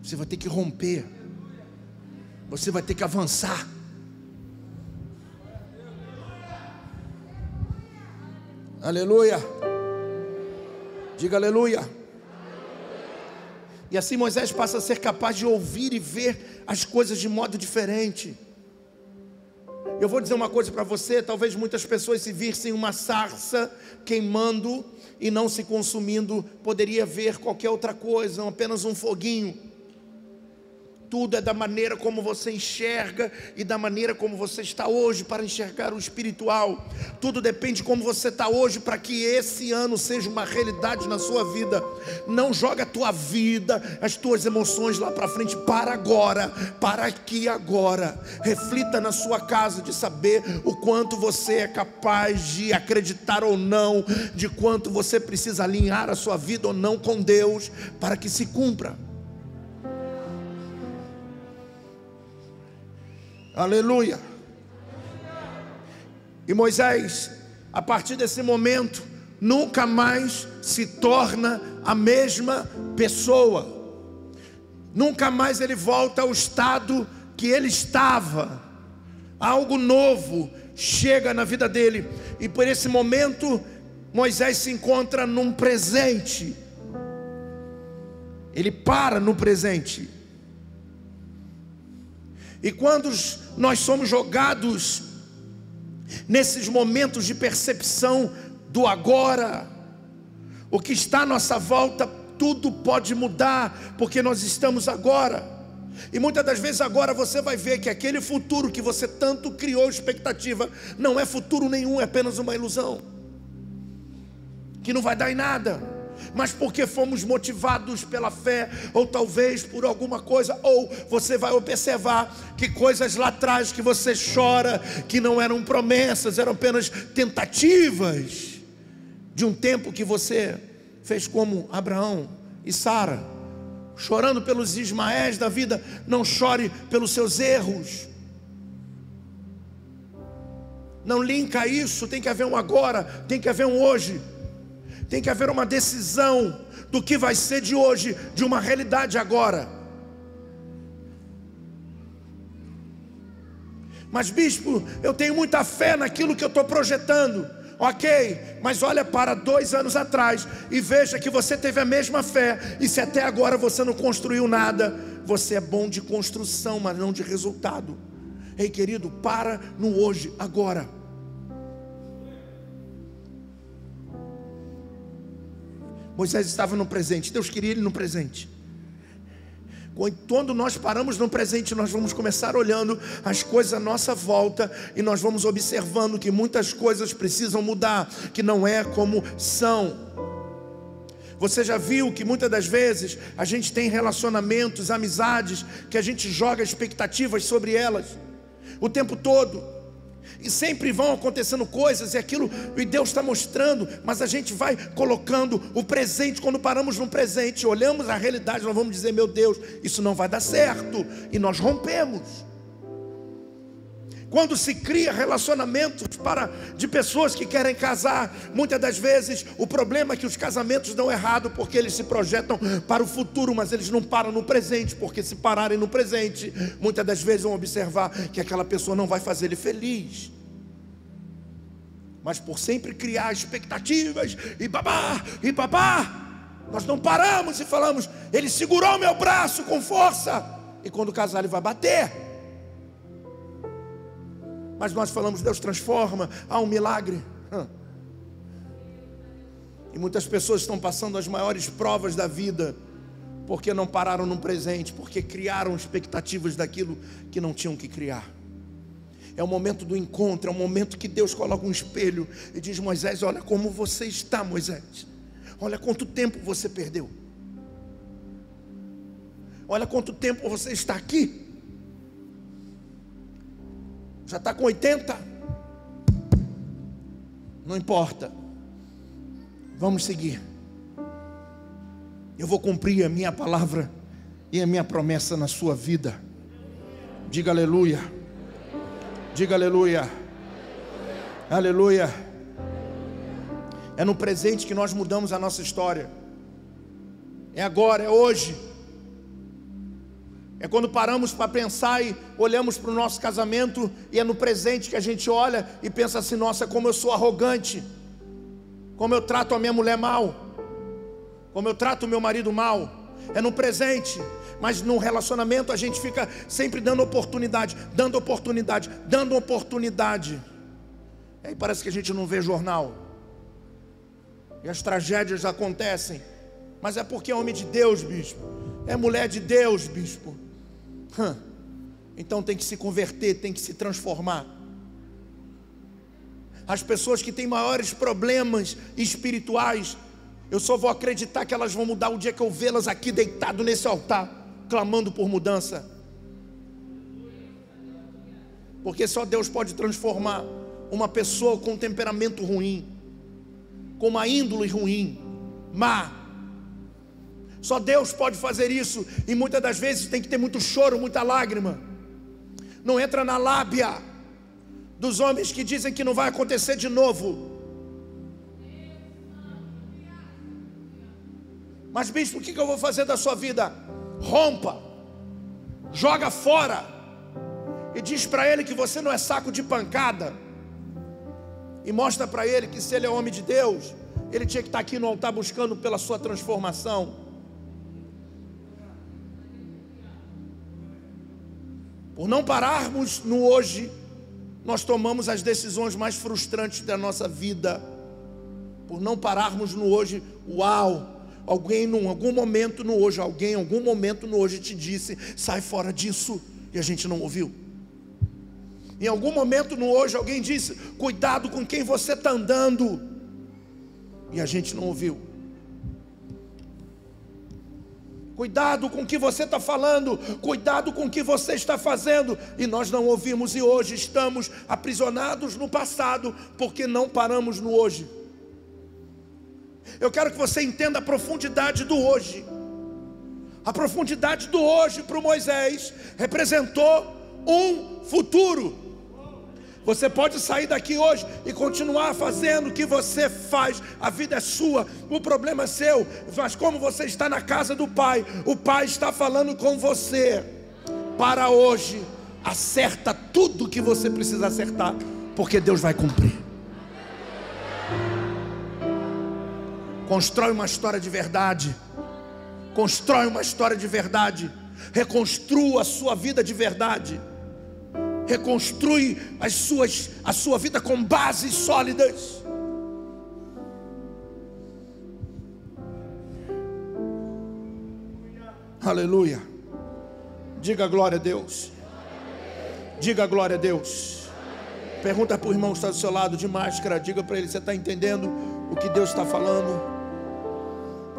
você vai ter que romper, você vai ter que avançar. Aleluia. Diga aleluia. E assim Moisés passa a ser capaz de ouvir e ver as coisas de modo diferente. Eu vou dizer uma coisa para você: talvez muitas pessoas, se vissem uma sarça queimando e não se consumindo, poderia ver qualquer outra coisa, apenas um foguinho. Tudo é da maneira como você enxerga e da maneira como você está hoje para enxergar o espiritual. Tudo depende de como você está hoje para que esse ano seja uma realidade na sua vida. Não joga a tua vida, as tuas emoções lá para frente, para agora, para aqui agora. Reflita na sua casa de saber o quanto você é capaz de acreditar ou não, de quanto você precisa alinhar a sua vida ou não com Deus para que se cumpra. Aleluia. E Moisés, a partir desse momento, nunca mais se torna a mesma pessoa. Nunca mais ele volta ao estado que ele estava. Algo novo chega na vida dele. E por esse momento, Moisés se encontra num presente. Ele para no presente. E quando nós somos jogados nesses momentos de percepção do agora, o que está à nossa volta, tudo pode mudar, porque nós estamos agora. E muitas das vezes agora você vai ver que aquele futuro que você tanto criou expectativa, não é futuro nenhum, é apenas uma ilusão. Que não vai dar em nada mas porque fomos motivados pela fé, ou talvez por alguma coisa, ou você vai observar que coisas lá atrás que você chora, que não eram promessas, eram apenas tentativas de um tempo que você fez como Abraão e Sara, chorando pelos Ismaéis da vida, não chore pelos seus erros. Não linka isso, tem que haver um agora, tem que haver um hoje. Tem que haver uma decisão do que vai ser de hoje, de uma realidade agora. Mas, bispo, eu tenho muita fé naquilo que eu estou projetando. Ok, mas olha para dois anos atrás e veja que você teve a mesma fé, e se até agora você não construiu nada, você é bom de construção, mas não de resultado. Ei, querido, para no hoje, agora. Moisés estava no presente, Deus queria ele no presente. Quando nós paramos no presente, nós vamos começar olhando as coisas à nossa volta e nós vamos observando que muitas coisas precisam mudar, que não é como são. Você já viu que muitas das vezes a gente tem relacionamentos, amizades, que a gente joga expectativas sobre elas o tempo todo. E sempre vão acontecendo coisas e aquilo e Deus está mostrando, mas a gente vai colocando o presente. Quando paramos no presente, olhamos a realidade, nós vamos dizer: meu Deus, isso não vai dar certo, e nós rompemos. Quando se cria relacionamentos para de pessoas que querem casar, muitas das vezes o problema é que os casamentos dão errado porque eles se projetam para o futuro, mas eles não param no presente, porque se pararem no presente, muitas das vezes vão observar que aquela pessoa não vai fazer ele feliz. Mas por sempre criar expectativas e babá e babá, nós não paramos e falamos, ele segurou meu braço com força, e quando casar ele vai bater. Mas nós falamos, Deus transforma, há um milagre. E muitas pessoas estão passando as maiores provas da vida, porque não pararam no presente, porque criaram expectativas daquilo que não tinham que criar. É o momento do encontro, é o momento que Deus coloca um espelho e diz: Moisés, olha como você está, Moisés. Olha quanto tempo você perdeu. Olha quanto tempo você está aqui. Já está com 80? Não importa. Vamos seguir. Eu vou cumprir a minha palavra e a minha promessa na sua vida. Diga aleluia. Diga aleluia. Aleluia. É no presente que nós mudamos a nossa história. É agora, é hoje. É quando paramos para pensar e olhamos para o nosso casamento e é no presente que a gente olha e pensa assim: nossa, como eu sou arrogante, como eu trato a minha mulher mal, como eu trato o meu marido mal. É no presente, mas no relacionamento a gente fica sempre dando oportunidade, dando oportunidade, dando oportunidade. E aí parece que a gente não vê jornal. E as tragédias acontecem. Mas é porque é homem de Deus, bispo. É mulher de Deus, bispo Então tem que se converter, tem que se transformar. As pessoas que têm maiores problemas espirituais, eu só vou acreditar que elas vão mudar o dia que eu vê-las aqui deitado nesse altar, clamando por mudança. Porque só Deus pode transformar uma pessoa com um temperamento ruim, com uma índole ruim, má. Só Deus pode fazer isso, e muitas das vezes tem que ter muito choro, muita lágrima. Não entra na lábia dos homens que dizem que não vai acontecer de novo. Mas, bispo, o que eu vou fazer da sua vida? Rompa, joga fora, e diz para ele que você não é saco de pancada, e mostra para ele que se ele é homem de Deus, ele tinha que estar aqui no altar buscando pela sua transformação. Por não pararmos no hoje, nós tomamos as decisões mais frustrantes da nossa vida. Por não pararmos no hoje, uau, alguém em algum momento no hoje, alguém em algum momento no hoje te disse: sai fora disso, e a gente não ouviu. Em algum momento no hoje, alguém disse: cuidado com quem você está andando, e a gente não ouviu. Cuidado com o que você está falando, cuidado com o que você está fazendo, e nós não ouvimos, e hoje estamos aprisionados no passado, porque não paramos no hoje. Eu quero que você entenda a profundidade do hoje. A profundidade do hoje para o Moisés representou um futuro. Você pode sair daqui hoje e continuar fazendo o que você faz. A vida é sua, o problema é seu. Mas como você está na casa do Pai, o Pai está falando com você. Para hoje, acerta tudo que você precisa acertar, porque Deus vai cumprir. Constrói uma história de verdade. Constrói uma história de verdade. Reconstrua a sua vida de verdade reconstrui as suas, a sua vida com bases sólidas. Aleluia. Diga glória a Deus. Diga glória a Deus. Pergunta para o irmão que está do seu lado de máscara. Diga para ele: você está entendendo o que Deus está falando?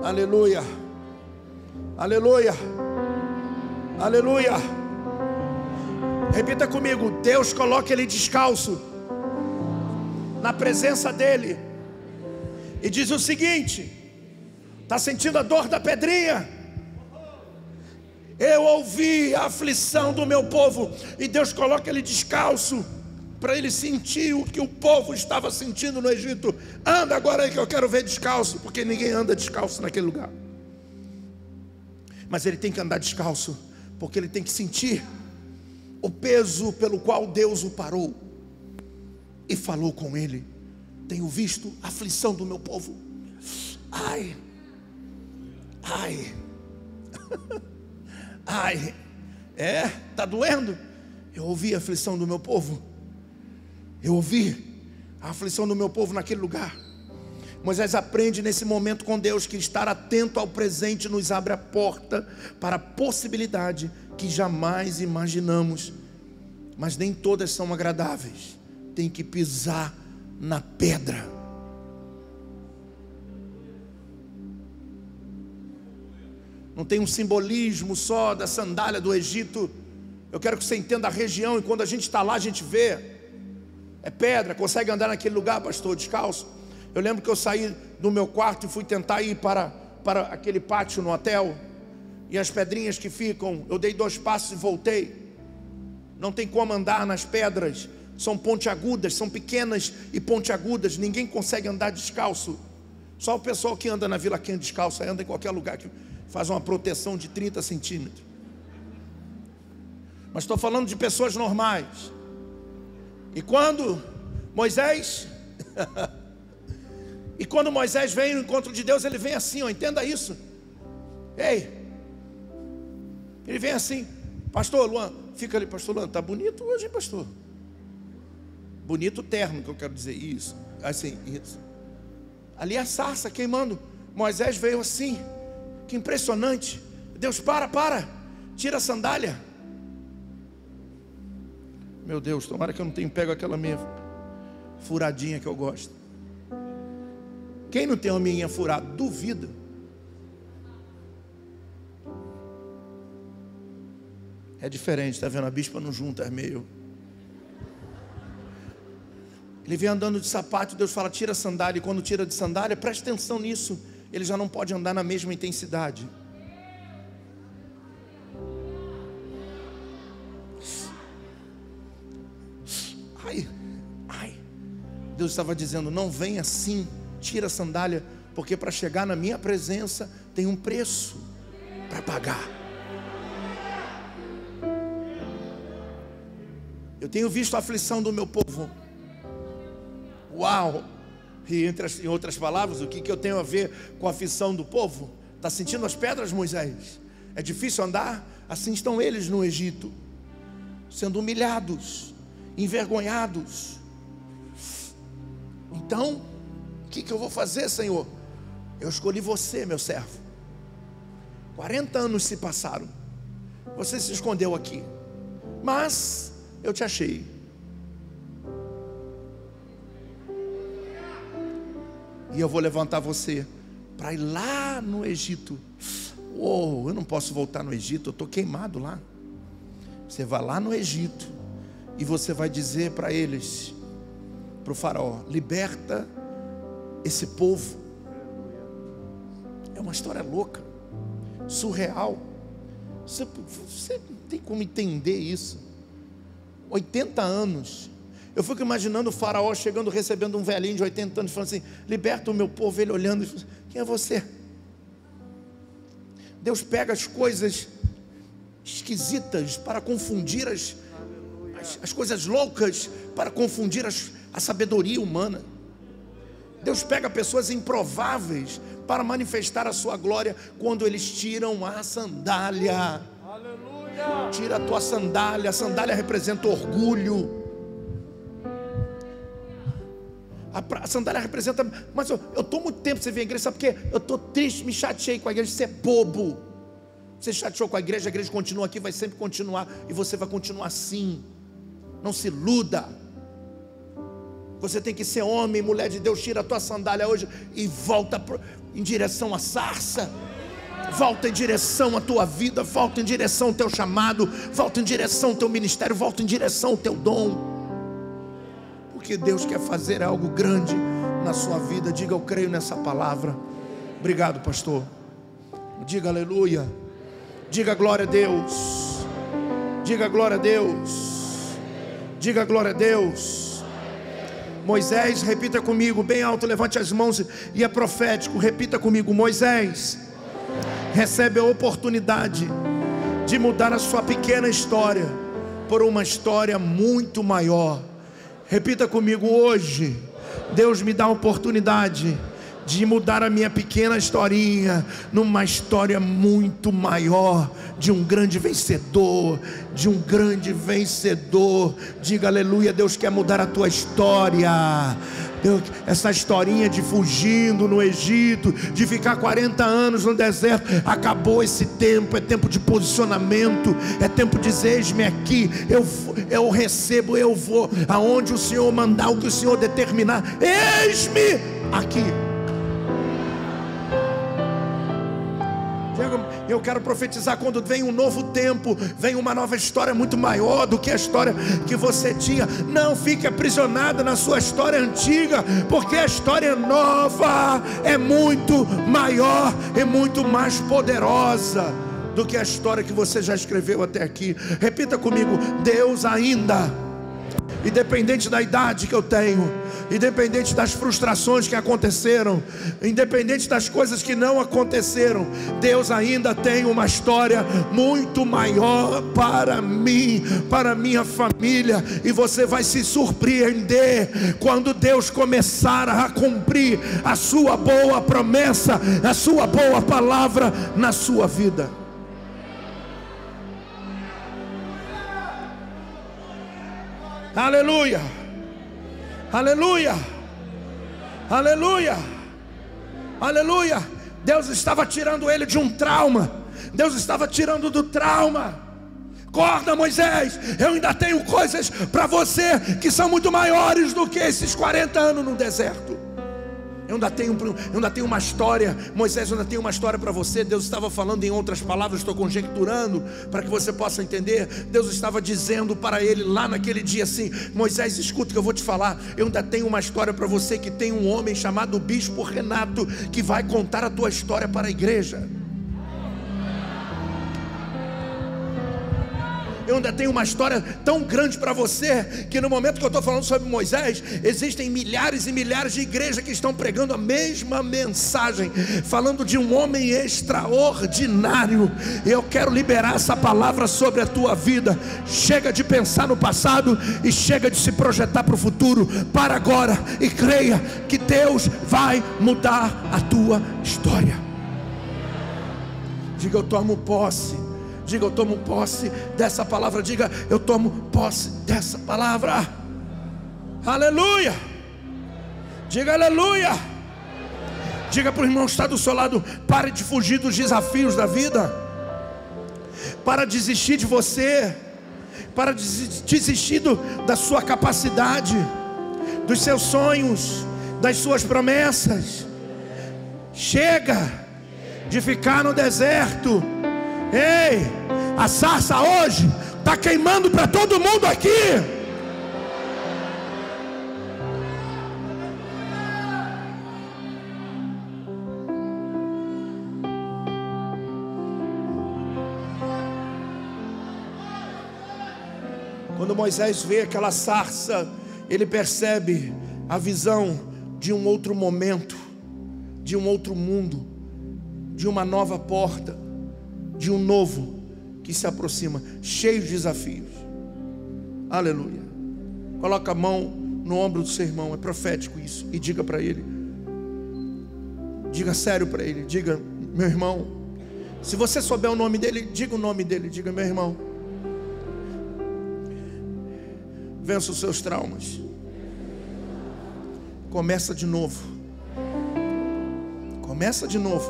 Aleluia. Aleluia. Aleluia. Repita comigo: Deus coloca ele descalço na presença dele e diz o seguinte: está sentindo a dor da pedrinha? Eu ouvi a aflição do meu povo e Deus coloca ele descalço para ele sentir o que o povo estava sentindo no Egito. Anda agora aí que eu quero ver descalço, porque ninguém anda descalço naquele lugar. Mas ele tem que andar descalço, porque ele tem que sentir o peso pelo qual Deus o parou e falou com ele: Tenho visto a aflição do meu povo. Ai, ai, ai, é, tá doendo? Eu ouvi a aflição do meu povo. Eu ouvi a aflição do meu povo naquele lugar. Moisés aprende nesse momento com Deus que estar atento ao presente nos abre a porta para a possibilidade que jamais imaginamos, mas nem todas são agradáveis. Tem que pisar na pedra. Não tem um simbolismo só da sandália do Egito. Eu quero que você entenda a região e quando a gente está lá, a gente vê. É pedra, consegue andar naquele lugar, pastor, descalço. Eu lembro que eu saí do meu quarto e fui tentar ir para, para aquele pátio no hotel e as pedrinhas que ficam, eu dei dois passos e voltei. Não tem como andar nas pedras, são pontiagudas, são pequenas e pontiagudas, ninguém consegue andar descalço. Só o pessoal que anda na Vila Quente descalço, anda em qualquer lugar que faz uma proteção de 30 centímetros. Mas estou falando de pessoas normais. E quando Moisés, e quando Moisés vem no encontro de Deus, ele vem assim, ó, entenda isso. Ei, ele vem assim, pastor Luan, fica ali, pastor Luan, tá bonito hoje, pastor. Bonito terno, que eu quero dizer, isso. Assim, isso. Ali a sarça queimando. Moisés veio assim, que impressionante. Deus, para, para, tira a sandália. Meu Deus, tomara que eu não tenha pego aquela minha furadinha que eu gosto. Quem não tem uma minha furada? Duvida. É diferente, tá vendo? A bispa não junta, é meio. Ele vem andando de sapato, Deus fala: tira a sandália. E quando tira de sandália, preste atenção nisso. Ele já não pode andar na mesma intensidade. Ai, ai. Deus estava dizendo: não vem assim, tira a sandália, porque para chegar na minha presença tem um preço para pagar. Eu tenho visto a aflição do meu povo. Uau! E entre em outras palavras, o que, que eu tenho a ver com a aflição do povo? Está sentindo as pedras, Moisés? É difícil andar? Assim estão eles no Egito, sendo humilhados, envergonhados. Então, o que, que eu vou fazer, Senhor? Eu escolhi você, meu servo. 40 anos se passaram. Você se escondeu aqui. Mas eu te achei. E eu vou levantar você para ir lá no Egito. Oh, eu não posso voltar no Egito, eu estou queimado lá. Você vai lá no Egito e você vai dizer para eles, para o faraó: liberta esse povo. É uma história louca, surreal. Você, você não tem como entender isso. 80 anos eu fico imaginando o faraó chegando, recebendo um velhinho de 80 anos, falando assim: liberta o meu povo. Ele olhando, e quem é você? Deus pega as coisas esquisitas para confundir as, as, as coisas loucas, para confundir as, a sabedoria humana. Deus pega pessoas improváveis para manifestar a sua glória quando eles tiram a sandália. Tira a tua sandália, a sandália representa orgulho. A, sandália representa. Mas eu estou muito tempo sem vir à igreja, sabe por quê? Eu estou triste, me chateei com a igreja. Você é bobo. Você chateou com a igreja, a igreja continua aqui, vai sempre continuar. E você vai continuar assim. Não se iluda. Você tem que ser homem, mulher de Deus. Tira a tua sandália hoje e volta em direção à sarça. Volta em direção à tua vida, volta em direção ao teu chamado, volta em direção ao teu ministério, volta em direção ao teu dom porque Deus quer fazer algo grande na sua vida. Diga, eu creio nessa palavra. Obrigado, pastor. Diga aleluia. Diga glória a Deus. Diga glória a Deus. Diga glória a Deus. Moisés, repita comigo, bem alto, levante as mãos e é profético. Repita comigo, Moisés recebe a oportunidade de mudar a sua pequena história por uma história muito maior. Repita comigo hoje. Deus me dá a oportunidade de mudar a minha pequena historinha numa história muito maior de um grande vencedor, de um grande vencedor. Diga aleluia, Deus quer mudar a tua história. Deus, essa historinha de fugindo no Egito, de ficar 40 anos no deserto, acabou esse tempo, é tempo de posicionamento, é tempo de dizer: eis-me aqui, eu, eu recebo, eu vou, aonde o Senhor mandar, o que o Senhor determinar, eis-me aqui. Eu quero profetizar quando vem um novo tempo, vem uma nova história muito maior do que a história que você tinha. Não fique aprisionada na sua história antiga, porque a história nova é muito maior e muito mais poderosa do que a história que você já escreveu até aqui. Repita comigo: Deus ainda, independente da idade que eu tenho independente das frustrações que aconteceram, independente das coisas que não aconteceram, Deus ainda tem uma história muito maior para mim, para minha família, e você vai se surpreender quando Deus começar a cumprir a sua boa promessa, a sua boa palavra na sua vida. Aleluia. Aleluia. Aleluia. Aleluia. Deus estava tirando ele de um trauma. Deus estava tirando do trauma Acorda, Moisés. Eu ainda tenho coisas para você que são muito maiores do que esses 40 anos no deserto. Eu ainda tenho, eu ainda tenho uma história, Moisés, eu ainda tenho uma história para você. Deus estava falando em outras palavras, estou conjecturando para que você possa entender. Deus estava dizendo para ele lá naquele dia assim: Moisés, escuta que eu vou te falar. Eu ainda tenho uma história para você que tem um homem chamado Bispo Renato que vai contar a tua história para a igreja. Eu ainda tenho uma história tão grande para você que no momento que eu estou falando sobre Moisés, existem milhares e milhares de igrejas que estão pregando a mesma mensagem, falando de um homem extraordinário. Eu quero liberar essa palavra sobre a tua vida. Chega de pensar no passado e chega de se projetar para o futuro. Para agora e creia que Deus vai mudar a tua história. Diga eu tomo posse Diga, eu tomo posse dessa palavra. Diga, eu tomo posse dessa palavra. Aleluia. Diga, aleluia. Diga para o irmão que está do seu lado: pare de fugir dos desafios da vida. Para desistir de você. Para desistir da sua capacidade, dos seus sonhos, das suas promessas. Chega de ficar no deserto Ei, a sarça hoje está queimando para todo mundo aqui. Quando Moisés vê aquela sarça, ele percebe a visão de um outro momento, de um outro mundo, de uma nova porta de um novo que se aproxima, cheio de desafios. Aleluia. Coloca a mão no ombro do seu irmão, é profético isso, e diga para ele. Diga sério para ele, diga, meu irmão. Se você souber o nome dele, diga o nome dele, diga, meu irmão. Vença os seus traumas. Começa de novo. Começa de novo.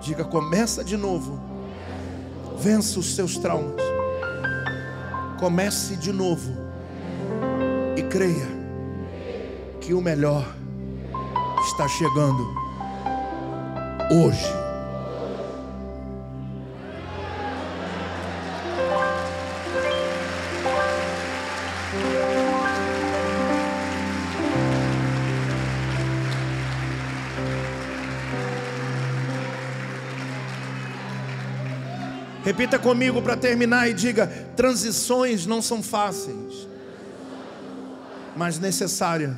Diga, começa de novo. Vença os seus traumas. Comece de novo. E creia que o melhor está chegando hoje. Repita comigo para terminar e diga: transições não são fáceis, mas necessárias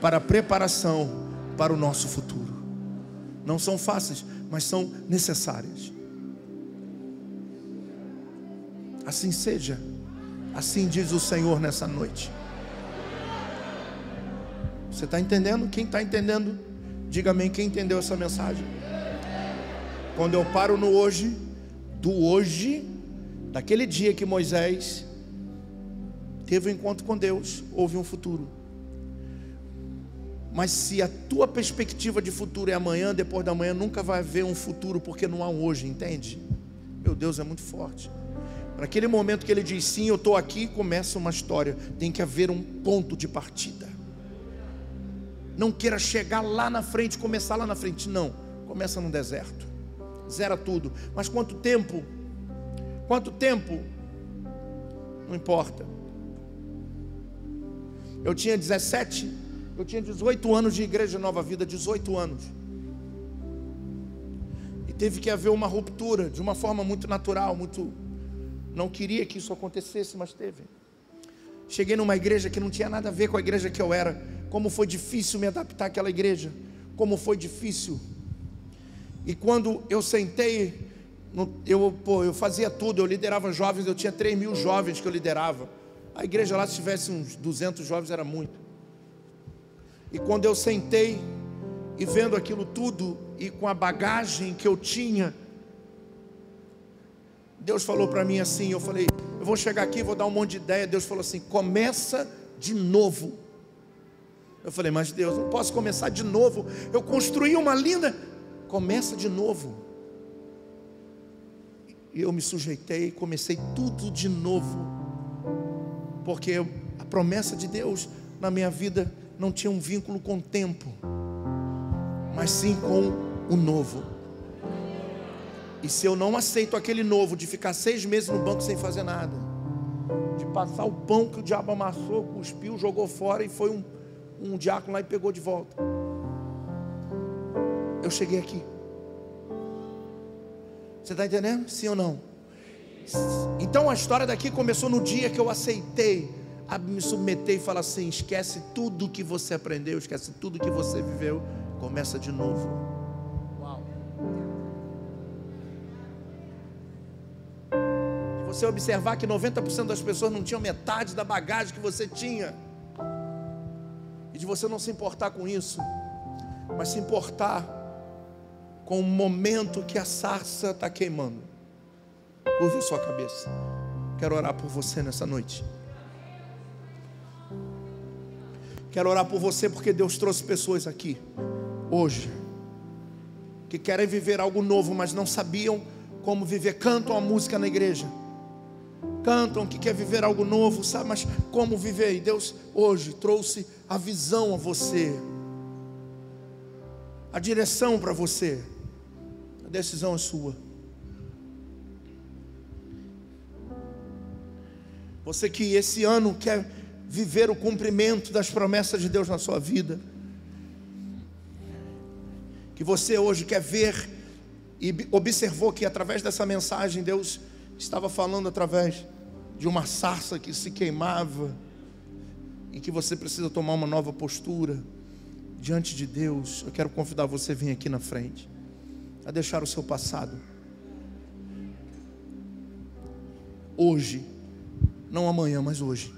para a preparação para o nosso futuro. Não são fáceis, mas são necessárias. Assim seja, assim diz o Senhor nessa noite. Você está entendendo? Quem está entendendo, diga amém. Quem entendeu essa mensagem? Quando eu paro no hoje do hoje, daquele dia que Moisés teve um encontro com Deus, houve um futuro. Mas se a tua perspectiva de futuro é amanhã, depois da manhã, nunca vai haver um futuro, porque não há um hoje, entende? Meu Deus, é muito forte. Para aquele momento que ele diz sim, eu estou aqui, começa uma história. Tem que haver um ponto de partida. Não queira chegar lá na frente, começar lá na frente. Não, começa no deserto zera tudo. Mas quanto tempo? Quanto tempo? Não importa. Eu tinha 17, eu tinha 18 anos de igreja Nova Vida, 18 anos. E teve que haver uma ruptura de uma forma muito natural, muito não queria que isso acontecesse, mas teve. Cheguei numa igreja que não tinha nada a ver com a igreja que eu era. Como foi difícil me adaptar àquela igreja. Como foi difícil e quando eu sentei, eu, pô, eu fazia tudo, eu liderava jovens, eu tinha 3 mil jovens que eu liderava. A igreja lá, se tivesse uns 200 jovens, era muito. E quando eu sentei e vendo aquilo tudo, e com a bagagem que eu tinha, Deus falou para mim assim: eu falei, eu vou chegar aqui, vou dar um monte de ideia. Deus falou assim: começa de novo. Eu falei, mas Deus, não posso começar de novo. Eu construí uma linda. Começa de novo. E eu me sujeitei, comecei tudo de novo. Porque a promessa de Deus na minha vida não tinha um vínculo com o tempo, mas sim com o novo. E se eu não aceito aquele novo de ficar seis meses no banco sem fazer nada, de passar o pão que o diabo amassou, cuspiu, jogou fora e foi um, um diácono lá e pegou de volta. Eu cheguei aqui. Você está entendendo? Sim ou não? Então a história daqui começou no dia que eu aceitei a me submeter e falar assim: esquece tudo que você aprendeu, esquece tudo que você viveu, começa de novo. Uau. Você observar que 90% das pessoas não tinham metade da bagagem que você tinha, e de você não se importar com isso, mas se importar com o momento que a sarça está queimando. Curve sua cabeça. Quero orar por você nessa noite. Quero orar por você porque Deus trouxe pessoas aqui, hoje, que querem viver algo novo, mas não sabiam como viver. Cantam a música na igreja, cantam que quer viver algo novo, sabe, mas como viver? E Deus hoje trouxe a visão a você, a direção para você. A decisão é sua. Você que esse ano quer viver o cumprimento das promessas de Deus na sua vida. Que você hoje quer ver e observou que através dessa mensagem Deus estava falando através de uma sarça que se queimava e que você precisa tomar uma nova postura diante de Deus. Eu quero convidar você a vir aqui na frente a deixar o seu passado. Hoje, não amanhã, mas hoje.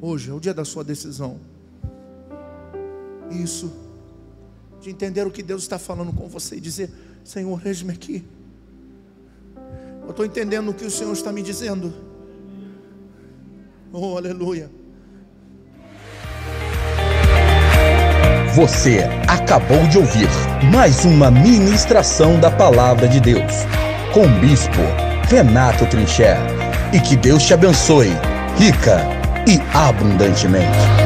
Hoje é o dia da sua decisão. Isso, de entender o que Deus está falando com você e dizer: Senhor, eis-me aqui. Eu estou entendendo o que o Senhor está me dizendo. Oh, aleluia. Você acabou de ouvir mais uma ministração da Palavra de Deus com o Bispo Renato Trincher. E que Deus te abençoe, rica e abundantemente.